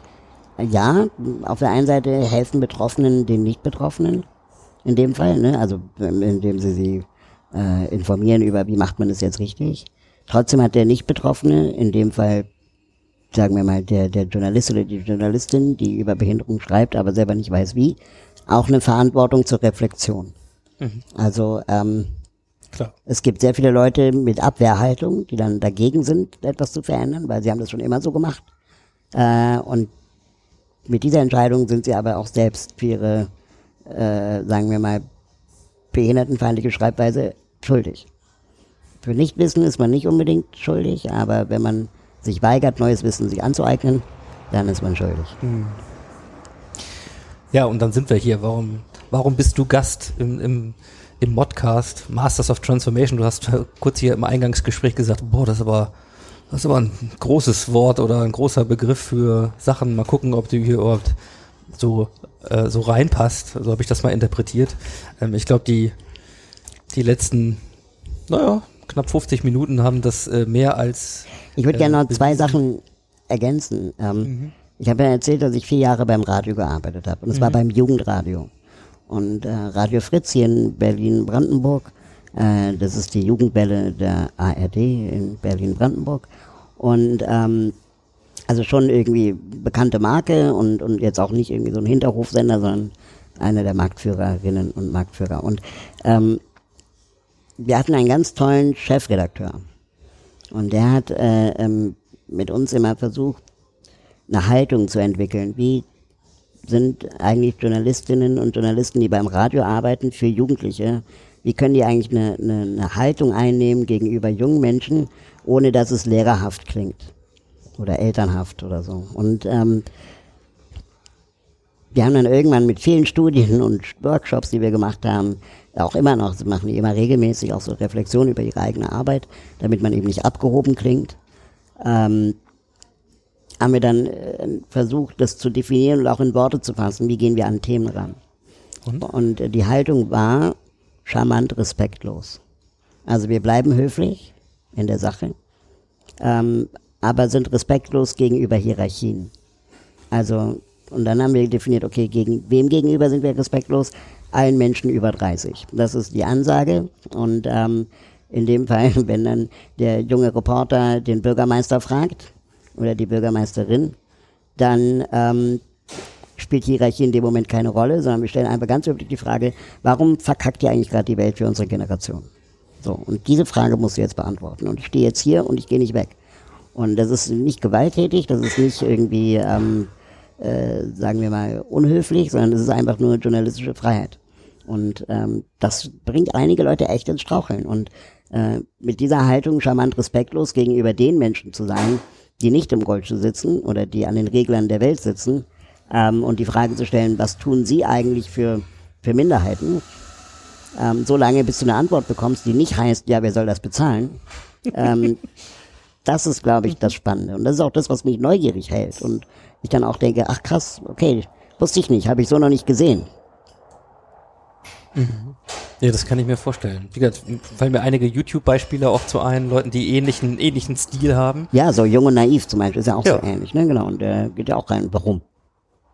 Ja, auf der einen Seite helfen Betroffenen den Nicht-Betroffenen, in dem Fall, ne? also ähm, indem sie sie äh, informieren über, wie macht man das jetzt richtig. Trotzdem hat der Nicht-Betroffene, in dem Fall sagen wir mal der, der Journalist oder die Journalistin, die über Behinderung schreibt, aber selber nicht weiß wie, auch eine Verantwortung zur Reflexion. Also ähm, Klar. es gibt sehr viele Leute mit Abwehrhaltung, die dann dagegen sind, etwas zu verändern, weil sie haben das schon immer so gemacht. Äh, und mit dieser Entscheidung sind sie aber auch selbst für ihre, äh, sagen wir mal, behindertenfeindliche Schreibweise schuldig. Für Nichtwissen ist man nicht unbedingt schuldig, aber wenn man sich weigert, neues Wissen sich anzueignen, dann ist man schuldig. Ja, und dann sind wir hier. Warum, warum bist du Gast im, im, im Modcast Masters of Transformation? Du hast äh, kurz hier im Eingangsgespräch gesagt, boah, das ist aber, das ist aber ein großes Wort oder ein großer Begriff für Sachen. Mal gucken, ob du hier überhaupt so, äh, so reinpasst. So habe ich das mal interpretiert. Ähm, ich glaube, die, die letzten, naja, knapp 50 Minuten haben das äh, mehr als Ich würde Äh, gerne noch zwei bewiesen. Sachen ergänzen. Ähm, Ich habe ja erzählt, dass ich vier Jahre beim Radio gearbeitet habe. Und es war Mhm. beim Jugendradio. Und äh, Radio Fritz hier in Berlin-Brandenburg, äh, das ist die Jugendwelle der ARD in Berlin-Brandenburg. Und ähm, also schon irgendwie bekannte Marke und, und jetzt auch nicht irgendwie so ein Hinterhofsender, sondern einer der Marktführerinnen und Marktführer. Und ähm, wir hatten einen ganz tollen Chefredakteur. Und der hat äh, ähm, mit uns immer versucht, eine Haltung zu entwickeln. Wie sind eigentlich Journalistinnen und Journalisten, die beim Radio arbeiten, für Jugendliche? Wie können die eigentlich eine, eine, eine Haltung einnehmen gegenüber jungen Menschen, ohne dass es lehrerhaft klingt? Oder elternhaft oder so. Und ähm, wir haben dann irgendwann mit vielen Studien und Workshops, die wir gemacht haben, auch immer noch, sie machen die immer regelmäßig auch so Reflexion über ihre eigene Arbeit, damit man eben nicht abgehoben klingt. Ähm, haben wir dann äh, versucht, das zu definieren und auch in Worte zu fassen. Wie gehen wir an Themen ran? Und, äh, die Haltung war charmant respektlos. Also wir bleiben höflich in der Sache, ähm, aber sind respektlos gegenüber Hierarchien. Also, und dann haben wir definiert, okay, gegen wem gegenüber sind wir respektlos? Allen Menschen über 30. Das ist die Ansage. Und ähm, in dem Fall, wenn dann der junge Reporter den Bürgermeister fragt oder die Bürgermeisterin, dann ähm, spielt Hierarchie in dem Moment keine Rolle, sondern wir stellen einfach ganz höflich die Frage, warum verkackt ihr eigentlich gerade die Welt für unsere Generation? So, und diese Frage musst du jetzt beantworten. Und ich stehe jetzt hier und ich gehe nicht weg. Und das ist nicht gewalttätig, das ist nicht irgendwie, ähm, äh, sagen wir mal, unhöflich, sondern es ist einfach nur journalistische Freiheit. Und ähm, das bringt einige Leute echt ins Straucheln. Und äh, mit dieser Haltung charmant respektlos gegenüber den Menschen zu sein, die nicht im Goldstuhl sitzen oder die an den Reglern der Welt sitzen, ähm, und die Frage zu stellen, was tun sie eigentlich für, für Minderheiten, ähm, so lange bis du eine Antwort bekommst, die nicht heißt, ja, wer soll das bezahlen, ähm, das ist, glaube ich, das Spannende. Und das ist auch das, was mich neugierig hält. Und ich dann auch denke, ach krass, okay, wusste ich nicht, habe ich so noch nicht gesehen. Ja, das kann ich mir vorstellen. Wie gesagt, fallen mir einige YouTube-Beispiele auch zu ein, Leuten, die ähnlichen, ähnlichen Stil haben. Ja, so jung und naiv zum Beispiel ist ja auch Ja. so ähnlich, ne? Genau. Und der geht ja auch rein. Warum?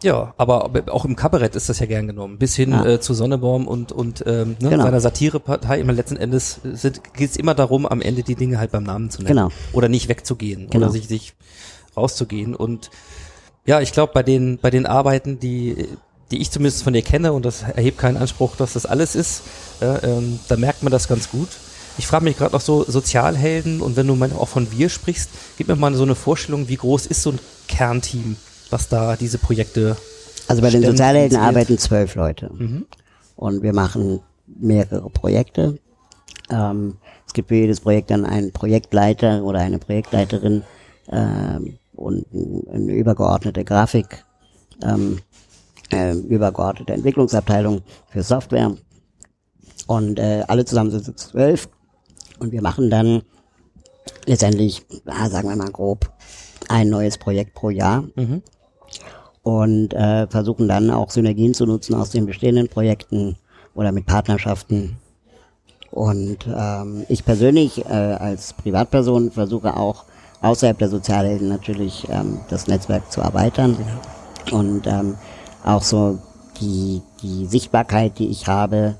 Ja, aber auch im Kabarett ist das ja gern genommen. Bis hin Ja. äh, zu Sonnebaum und, und ähm, ne, Genau. seiner Satirepartei. Immer letzten Endes geht es immer darum, am Ende die Dinge halt beim Namen zu nennen. Genau. Oder nicht wegzugehen. Genau. Oder sich, sich rauszugehen. Und ja, ich glaube, bei den, bei den Arbeiten, die, die ich zumindest von dir kenne, und das erhebt keinen Anspruch, dass das alles ist, ja, ähm, da merkt man das ganz gut. Ich frage mich gerade noch so Sozialhelden und wenn du mal auch von wir sprichst, gib mir mal so eine Vorstellung, wie groß ist so ein Kernteam, was da diese Projekte Also bei den Sozialhelden initiiert? arbeiten zwölf Leute. Und wir machen mehrere Projekte. Ähm, es gibt für jedes Projekt dann einen Projektleiter oder eine Projektleiterin ähm, und ein- eine übergeordnete Grafik, ähm, äh, übergeordnete Entwicklungsabteilung für Software. Und äh, alle zusammen sind es zwölf. Und wir machen dann letztendlich, ah, sagen wir mal grob, ein neues Projekt pro Jahr und äh, versuchen dann auch Synergien zu nutzen aus den bestehenden Projekten oder mit Partnerschaften. Und ähm, ich persönlich äh, als Privatperson versuche auch außerhalb der Sozialhelden natürlich ähm, das Netzwerk zu erweitern und ähm, auch so die, die Sichtbarkeit, die ich habe,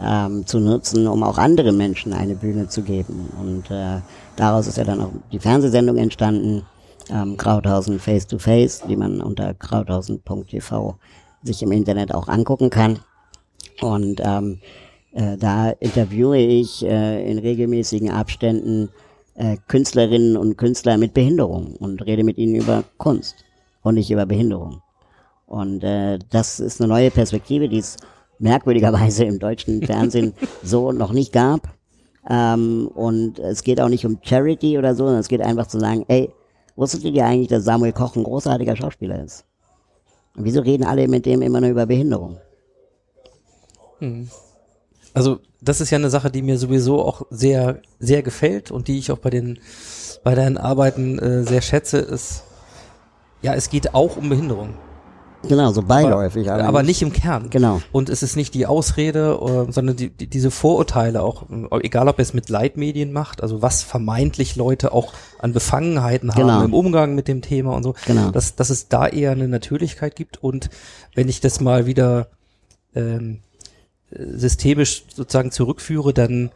ähm, zu nutzen, um auch anderen Menschen eine Bühne zu geben. Und äh, daraus ist ja dann auch die Fernsehsendung entstanden, ähm, Krauthausen Face to Face, die man unter krauthausen.tv sich im Internet auch angucken kann. Und ähm, äh, da interviewe ich äh, in regelmäßigen Abständen äh, Künstlerinnen und Künstler mit Behinderung und rede mit ihnen über Kunst und nicht über Behinderung. Und äh, das ist eine neue Perspektive, die es merkwürdigerweise im deutschen Fernsehen so noch nicht gab. Ähm, und es geht auch nicht um Charity oder so, sondern es geht einfach zu sagen, ey, wusstet ihr eigentlich, dass Samuel Koch ein großartiger Schauspieler ist? Und wieso reden alle mit dem immer nur über Behinderung? Also das ist ja eine Sache, die mir sowieso auch sehr, sehr gefällt und die ich auch bei den, bei deinen Arbeiten äh, sehr schätze, ist, ja, es geht auch um Behinderung. Genau, so beiläufig. Aber, aber nicht im Kern. Genau. Und es ist nicht die Ausrede, äh, sondern die, die, diese Vorurteile auch, äh, egal ob er es mit Leitmedien macht, also was vermeintlich Leute auch an Befangenheiten haben Genau. im Umgang mit dem Thema und so, Genau. dass, dass es da eher eine Natürlichkeit gibt. Und wenn ich das mal wieder ähm, äh, systemisch sozusagen zurückführe, dann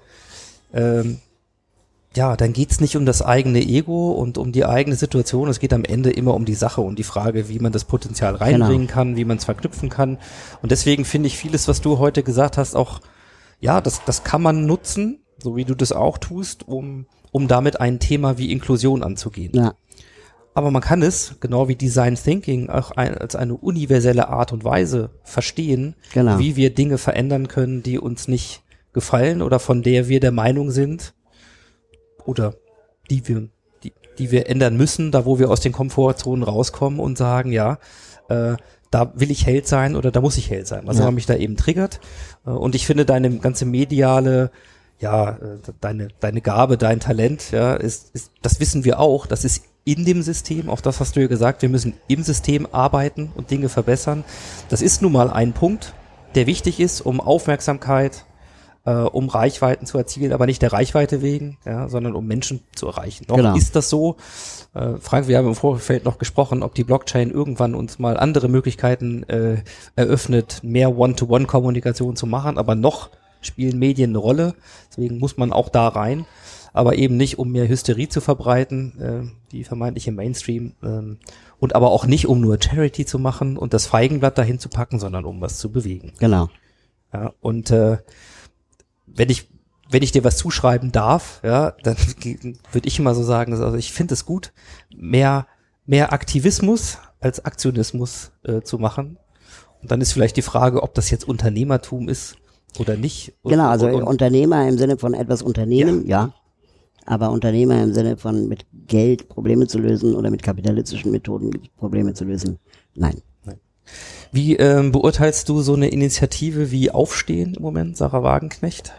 ähm, ja, dann geht's nicht um das eigene Ego und um die eigene Situation. Es geht am Ende immer um die Sache und die Frage, wie man das Potenzial reinbringen kann, wie man es verknüpfen kann. Und deswegen finde ich vieles, was du heute gesagt hast, auch, ja, das, das kann man nutzen, so wie du das auch tust, um, um damit ein Thema wie Inklusion anzugehen. Ja, Aber man kann es, genau wie Design Thinking, auch ein, als eine universelle Art und Weise verstehen, Genau. wie wir Dinge verändern können, die uns nicht gefallen oder von der wir der Meinung sind oder die wir, die, die wir ändern müssen, da wo wir aus den Komfortzonen rauskommen und sagen, ja, äh, da will ich Held sein oder da muss ich Held sein, was Ja. immer mich da eben triggert. Äh, Und ich finde deine ganze mediale, ja, äh, deine, deine Gabe, dein Talent, ja, ist, ist, das wissen wir auch, das ist in dem System, auch das hast du ja gesagt, wir müssen im System arbeiten und Dinge verbessern. Das ist nun mal ein Punkt, der wichtig ist, um Aufmerksamkeit, äh, um Reichweiten zu erzielen, aber nicht der Reichweite wegen, ja, sondern um Menschen zu erreichen. Noch Genau. ist das so. Äh, Frank, wir haben im Vorfeld noch gesprochen, ob die Blockchain irgendwann uns mal andere Möglichkeiten äh, eröffnet, mehr One-to-One-Kommunikation zu machen, aber noch spielen Medien eine Rolle. Deswegen muss man auch da rein, aber eben nicht, um mehr Hysterie zu verbreiten, äh, die vermeintliche Mainstream, ähm, und aber auch nicht, um nur Charity zu machen und das Feigenblatt dahin zu packen, sondern um was zu bewegen. genau. Ja, und äh, wenn ich wenn ich dir was zuschreiben darf, ja, dann würde ich immer so sagen, also ich finde es gut, mehr mehr Aktivismus als Aktionismus äh, zu machen. Und dann ist vielleicht die Frage, ob das jetzt Unternehmertum ist oder nicht. Und, Genau, also und, und, Unternehmer im Sinne von etwas Unternehmen, ja. Aber Unternehmer im Sinne von mit Geld Probleme zu lösen oder mit kapitalistischen Methoden Probleme zu lösen, nein. wie ähm, beurteilst du so eine Initiative wie Aufstehen im Moment, Sarah Wagenknecht?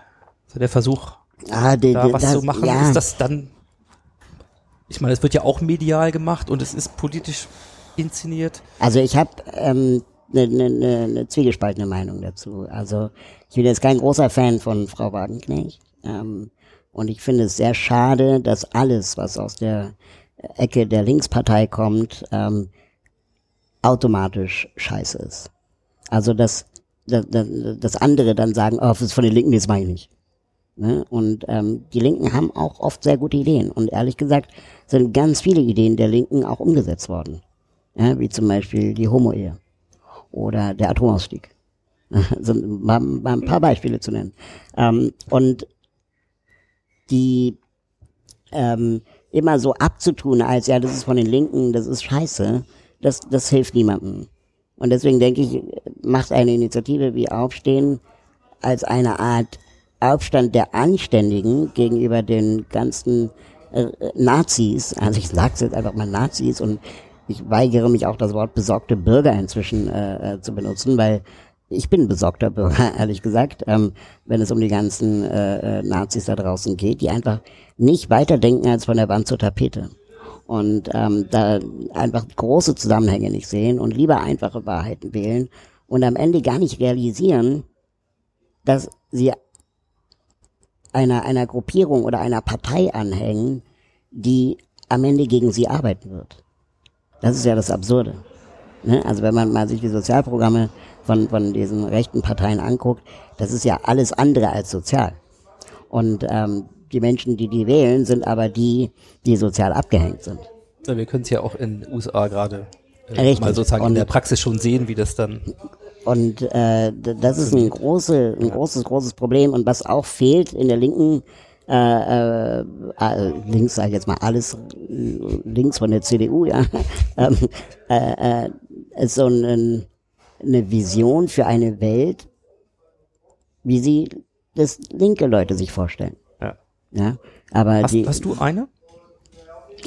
Der Versuch, Ah, de, da was das, zu machen, ja, ist das dann, ich meine, es wird ja auch medial gemacht und es ist politisch inszeniert. Also ich habe ähm, eine ne, ne, ne zwiegespaltene Meinung dazu. Also ich bin jetzt kein großer Fan von Frau Wagenknecht. Ähm, und ich finde es sehr schade, dass alles, was aus der Ecke der Linkspartei kommt, ähm, automatisch scheiße ist. Also dass, dass, dass andere dann sagen, oh, das ist von den Linken, das meine ich nicht. Ne? Und ähm, die Linken haben auch oft sehr gute Ideen. Und ehrlich gesagt sind ganz viele Ideen der Linken auch umgesetzt worden. Ja, wie zum Beispiel die Homo-Ehe oder der Atomausstieg. so, mal, mal ein paar Beispiele zu nennen. Ähm, und die ähm, immer so abzutun, als ja, das ist von den Linken, das ist scheiße, das, das hilft niemandem. Und deswegen denke ich, macht eine Initiative wie Aufstehen als eine Art Aufstand der Anständigen gegenüber den ganzen äh, Nazis, also ich sage jetzt einfach mal Nazis und ich weigere mich auch das Wort besorgte Bürger inzwischen äh, äh, zu benutzen, weil ich bin besorgter Bürger, ehrlich gesagt, ähm, wenn es um die ganzen äh, äh, Nazis da draußen geht, die einfach nicht weiterdenken als von der Wand zur Tapete. Und ähm, da einfach große Zusammenhänge nicht sehen und lieber einfache Wahrheiten wählen und am Ende gar nicht realisieren, dass sie einer, einer Gruppierung oder einer Partei anhängen, die am Ende gegen sie arbeiten wird. Das ist ja das Absurde. Ne? Also wenn man mal sich die Sozialprogramme von, von diesen rechten Parteien anguckt, das ist ja alles andere als sozial. Und ähm, die Menschen, die die wählen, sind aber die, die sozial abgehängt sind. Ja, wir können es ja auch in den USA gerade äh, mal sozusagen in Und- der Praxis schon sehen, wie das dann. Und äh, das ist ein, große, ein großes, großes Problem. Und was auch fehlt in der linken, äh, äh, äh, links sage ich jetzt mal alles links von der CDU, ja, ähm, äh, äh, ist so ein, eine Vision für eine Welt, wie sie das linke Leute sich vorstellen. Ja. Ja, aber Hast, die, hast du eine?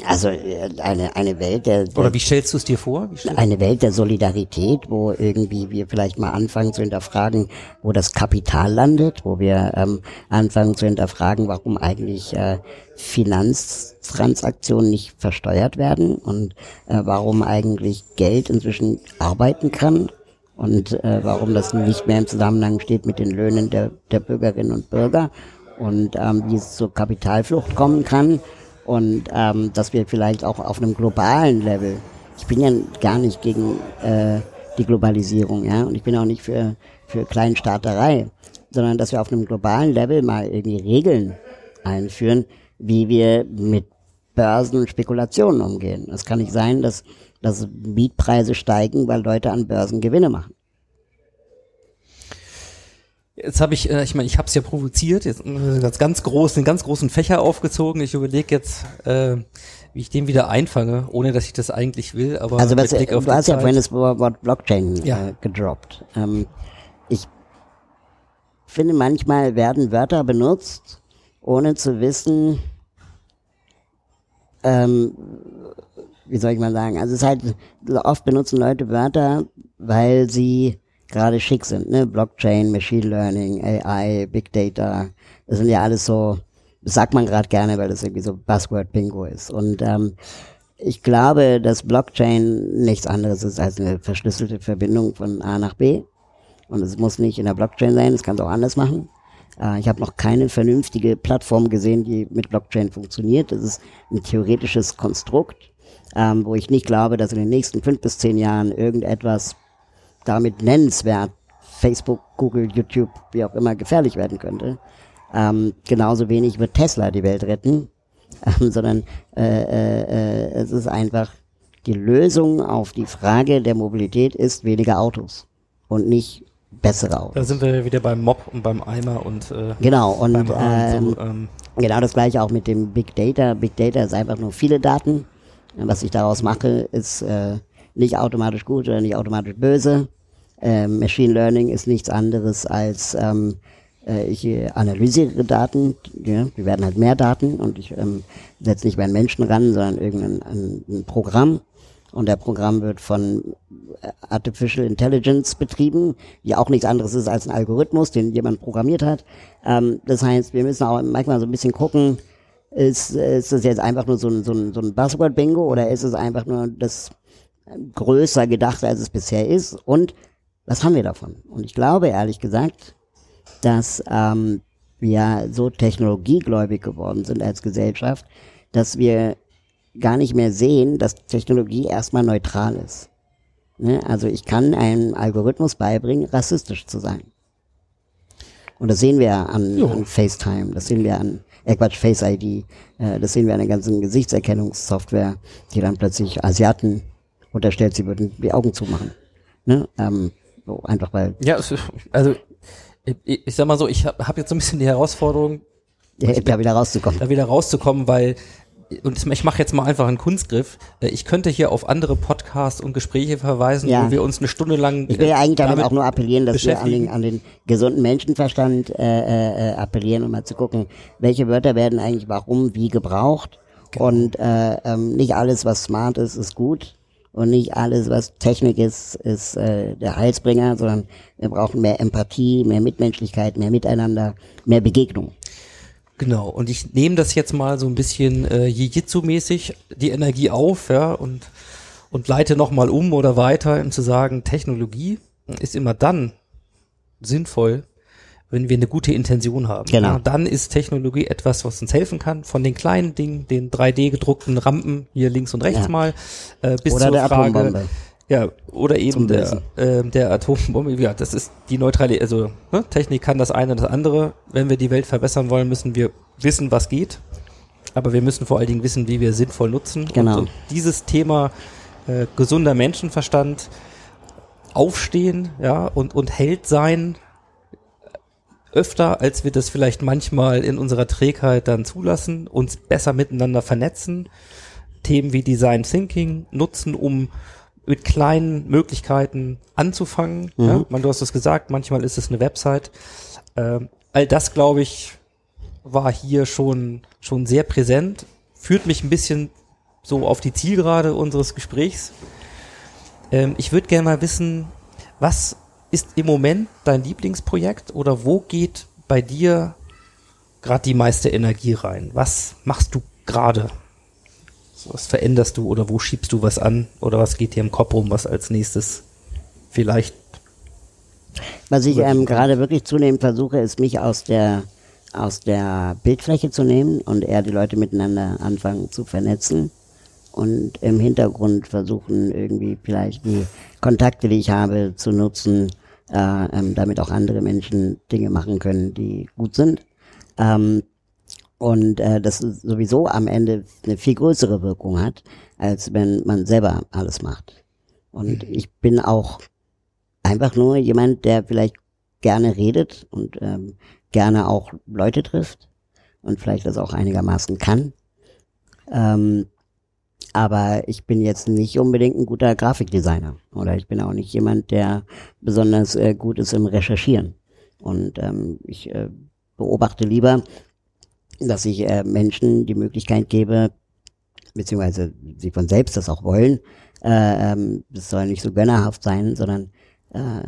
Also äh, eine eine Welt der, der Oder wie stellst du es dir vor? Eine Welt der Solidarität, wo irgendwie wir vielleicht mal anfangen zu hinterfragen, wo das Kapital landet, wo wir ähm, anfangen zu hinterfragen, warum eigentlich äh, Finanztransaktionen nicht versteuert werden und äh, warum eigentlich Geld inzwischen arbeiten kann und äh, warum das nicht mehr im Zusammenhang steht mit den Löhnen der, der Bürgerinnen und Bürger und ähm, wie es zur Kapitalflucht kommen kann und ähm, dass wir vielleicht auch auf einem globalen Level, ich bin ja gar nicht gegen äh, die Globalisierung, ja, und ich bin auch nicht für, für Kleinstaaterei, sondern dass wir auf einem globalen Level mal irgendwie Regeln einführen, wie wir mit Börsen und Spekulationen umgehen. Es kann nicht sein, dass, dass Mietpreise steigen, weil Leute an Börsen Gewinne machen. Jetzt habe ich, äh, ich meine, ich habe es ja provoziert, jetzt äh, ganz, ganz groß, einen ganz großen Fächer aufgezogen. Ich überlege jetzt, äh, wie ich den wieder einfange, ohne dass ich das eigentlich will. Aber Also was, Blick auf du hast ja vorhin das Wort Blockchain Ja. äh, gedroppt. Ähm, ich finde, manchmal werden Wörter benutzt, ohne zu wissen, ähm, wie soll ich mal sagen, also es ist halt, oft benutzen Leute Wörter, weil sie gerade schick sind, ne? Blockchain, Machine Learning, AI, Big Data, das sind ja alles so, sagt man gerade gerne, weil das irgendwie so Buzzword-Bingo ist. Und ähm, ich glaube, dass Blockchain nichts anderes ist als eine verschlüsselte Verbindung von A nach B. Und es muss nicht in der Blockchain sein, es kann es auch anders machen. Äh, ich habe noch keine vernünftige Plattform gesehen, die mit Blockchain funktioniert. Das ist ein theoretisches Konstrukt, ähm, wo ich nicht glaube, dass in den nächsten fünf bis zehn Jahren irgendetwas damit nennenswert Facebook, Google, YouTube, wie auch immer gefährlich werden könnte. Ähm, genauso wenig wird Tesla die Welt retten, ähm, sondern äh, äh, äh, es ist einfach die Lösung auf die Frage der Mobilität ist weniger Autos und nicht bessere Autos. Da sind wir wieder beim Mob und beim Eimer und äh, Genau, und beim Hahn, ähm, so, ähm, Genau das gleiche auch mit dem Big Data. Big Data ist einfach nur viele Daten. Was ich daraus mache, ist äh, nicht automatisch gut oder nicht automatisch böse. Ähm, Machine Learning ist nichts anderes als ähm, äh, ich äh, analysiere Daten, ja, wir werden halt mehr Daten und ich ähm, setze nicht meinen Menschen ran, sondern irgendein ein, ein Programm und der Programm wird von äh, Artificial Intelligence betrieben, die auch nichts anderes ist als ein Algorithmus, den jemand programmiert hat. Ähm, das heißt, wir müssen auch manchmal so ein bisschen gucken, ist, ist das jetzt einfach nur so ein, so ein, so ein Buzzword-Bingo oder ist es einfach nur das größer gedacht, als es bisher ist? Und was haben wir davon? Und ich glaube, ehrlich gesagt, dass ähm, wir so technologiegläubig geworden sind als Gesellschaft, dass wir gar nicht mehr sehen, dass Technologie erstmal neutral ist. Ne? Also ich kann einem Algorithmus beibringen, rassistisch zu sein. Und das sehen wir an, Jo. an FaceTime, das sehen wir an, äh Quatsch, Face ID, äh, das sehen wir an der ganzen Gesichtserkennungssoftware, die dann plötzlich Asiaten unterstellt, sie würden die Augen zumachen. Ne? Ähm, so einfach weil, ja, also ich, ich sag mal so, ich habe hab jetzt so ein bisschen die Herausforderung, ja, da wieder rauszukommen. da wieder rauszukommen, weil und ich mache jetzt mal einfach einen Kunstgriff. Äh, Ich könnte hier auf andere Podcasts und Gespräche verweisen, Ja. wo wir uns eine Stunde lang Ich will ja eigentlich damit, damit auch nur appellieren, dass wir an den, an den gesunden Menschenverstand äh, äh, äh, appellieren, um mal zu gucken, welche Wörter werden eigentlich warum, wie gebraucht. Genau. Und äh, ähm, nicht alles, was smart ist, ist gut. Und nicht alles, was Technik ist, ist äh, der Heilsbringer, sondern wir brauchen mehr Empathie, mehr Mitmenschlichkeit, mehr Miteinander, mehr Begegnung. Genau, und ich nehme das jetzt mal so ein bisschen äh, Jiu-Jitsu-mäßig die Energie auf, ja, und, und leite nochmal um oder weiter, um zu sagen, Technologie ist immer dann sinnvoll, wenn wir eine gute Intention haben. Genau. Ja, dann ist Technologie etwas, was uns helfen kann, von den kleinen Dingen, den 3D gedruckten Rampen hier links und rechts Ja. mal, äh, bis Oder zur der Frage, Atombombe. Ja, oder eben der, ähm, der Atombombe. Ja, das ist die Neutralität. Also ne, Technik kann das eine und das andere. Wenn wir die Welt verbessern wollen, müssen wir wissen, was geht. Aber wir müssen vor allen Dingen wissen, wie wir sinnvoll nutzen. Genau. Und, und dieses Thema äh, gesunder Menschenverstand, aufstehen, ja, und, und Held sein, öfter, als wir das vielleicht manchmal in unserer Trägheit dann zulassen, uns besser miteinander vernetzen, Themen wie Design Thinking nutzen, um mit kleinen Möglichkeiten anzufangen. Mhm. Ja, man, du hast es gesagt, manchmal ist es eine Website. Ähm, all das, glaube ich, war hier schon, schon sehr präsent, führt mich ein bisschen so auf die Zielgerade unseres Gesprächs. Ähm, ich würde gerne mal wissen, was ist im Moment dein Lieblingsprojekt oder wo geht bei dir gerade die meiste Energie rein? Was machst du gerade? Was veränderst du oder wo schiebst du was an oder was geht dir im Kopf rum, was als nächstes vielleicht Was ich ähm, gerade wirklich zunehmend versuche, ist mich aus der aus der Bildfläche zu nehmen und eher die Leute miteinander anfangen zu vernetzen und im Hintergrund versuchen irgendwie vielleicht die Kontakte, die ich habe, zu nutzen, äh, ähm, damit auch andere Menschen Dinge machen können, die gut sind. Ähm, und äh, das sowieso am Ende eine viel größere Wirkung hat, als wenn man selber alles macht. Und ich bin auch einfach nur jemand, der vielleicht gerne redet und ähm, gerne auch Leute trifft und vielleicht das auch einigermaßen kann. Ähm, aber ich bin jetzt nicht unbedingt ein guter Grafikdesigner oder ich bin auch nicht jemand, der besonders äh, gut ist im Recherchieren. Und ähm, ich äh, beobachte lieber, dass ich äh, Menschen die Möglichkeit gebe, beziehungsweise sie von selbst das auch wollen. Äh, ähm, das soll nicht so gönnerhaft sein, sondern äh,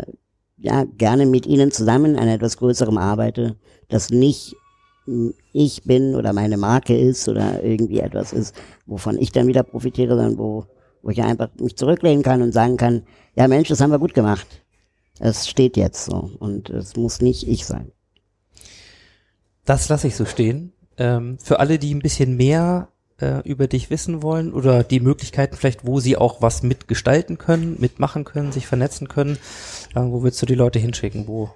ja gerne mit ihnen zusammen an etwas Größerem arbeite, das nicht ich bin oder meine Marke ist oder irgendwie etwas ist, wovon ich dann wieder profitiere, sondern wo, wo ich einfach mich zurücklehnen kann und sagen kann, ja Mensch, das haben wir gut gemacht. Es steht jetzt so und es muss nicht ich sein. Das lasse ich so stehen. Ähm, für alle, die ein bisschen mehr äh, über dich wissen wollen oder die Möglichkeiten vielleicht, wo sie auch was mitgestalten können, mitmachen können, sich vernetzen können, äh, wo würdest du die Leute hinschicken? Wo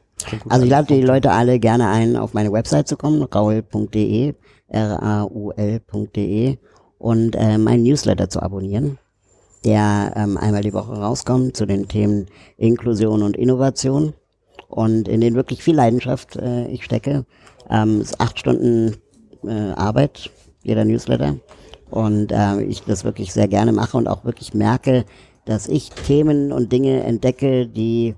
Also ich lade die? Leute alle gerne ein, auf meine Website zu kommen, raul.de, r-a-u-l.de und äh, meinen Newsletter zu abonnieren, der ähm, einmal die Woche rauskommt zu den Themen Inklusion und Innovation und in den wirklich viel Leidenschaft äh, ich stecke. Ähm, es ist acht Stunden äh, Arbeit, jeder Newsletter und äh, ich das wirklich sehr gerne mache und auch wirklich merke, dass ich Themen und Dinge entdecke, die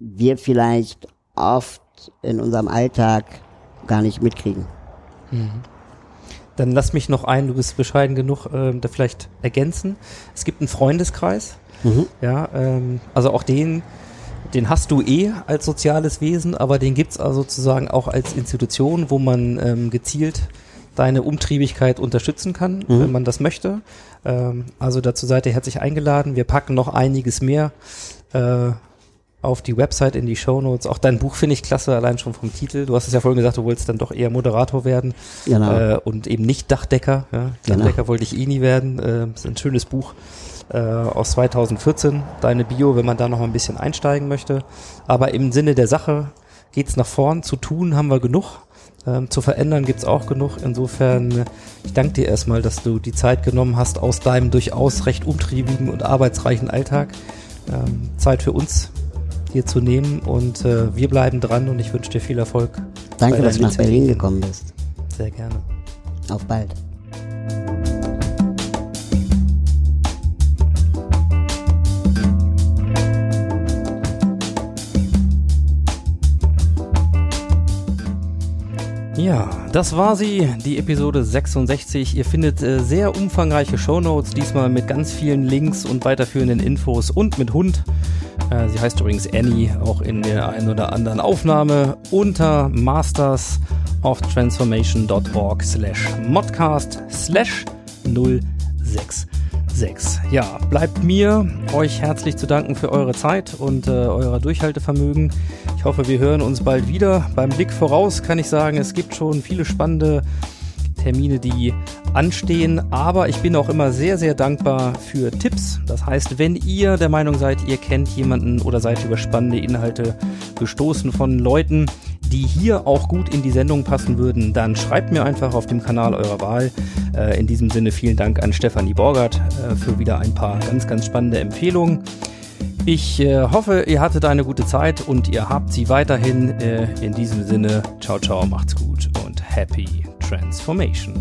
wir vielleicht oft in unserem Alltag gar nicht mitkriegen. Dann lass mich noch ein, du bist bescheiden genug, ähm, da vielleicht ergänzen. Es gibt einen Freundeskreis, Mhm. ja, ähm, also auch den, den hast du eh als soziales Wesen, aber den gibt's also sozusagen auch als Institution, wo man ähm, gezielt deine Umtriebigkeit unterstützen kann, Mhm. wenn man das möchte. Ähm, also dazu seid ihr herzlich eingeladen. Wir packen noch einiges mehr äh, auf die Website, in die Shownotes. Auch dein Buch finde ich klasse, allein schon vom Titel. Du hast es ja vorhin gesagt, du wolltest dann doch eher Moderator werden Genau. äh, und eben nicht Dachdecker. Ja. Genau. Dachdecker wollte ich eh nie werden. Äh, ist ein schönes Buch äh, aus 2014, deine Bio, wenn man da noch mal ein bisschen einsteigen möchte. Aber im Sinne der Sache geht's nach vorn. Zu tun haben wir genug. Ähm, zu verändern gibt's auch genug. Insofern, äh, ich danke dir erstmal, dass du die Zeit genommen hast, aus deinem durchaus recht umtriebigen und arbeitsreichen Alltag ähm, Zeit für uns hier zu nehmen. Und äh, wir bleiben dran und ich wünsche dir viel Erfolg. Danke, dass du nach Berlin gekommen bist. Sehr gerne. Auf bald. Ja, das war sie, die Episode 66. Ihr findet äh, sehr umfangreiche Shownotes, diesmal mit ganz vielen Links und weiterführenden Infos und mit Hund. Äh, sie heißt übrigens Annie, auch in der einen oder anderen Aufnahme unter mastersoftransformation.org slash modcast slash 066. Ja, bleibt mir euch herzlich zu danken für eure Zeit und äh, euer Durchhaltevermögen. Ich hoffe, wir hören uns bald wieder. Beim Blick voraus kann ich sagen, es gibt schon viele spannende Termine, die anstehen, aber ich bin auch immer sehr, sehr dankbar für Tipps. Das heißt, wenn ihr der Meinung seid, ihr kennt jemanden oder seid über spannende Inhalte gestoßen von Leuten, die hier auch gut in die Sendung passen würden, dann schreibt mir einfach auf dem Kanal eurer Wahl. Äh, in diesem Sinne vielen Dank an Stefanie Borgert äh, für wieder ein paar ganz, ganz spannende Empfehlungen. Ich äh, hoffe, ihr hattet eine gute Zeit und ihr habt sie weiterhin. in diesem Sinne, ciao, ciao, macht's gut und happy transformation.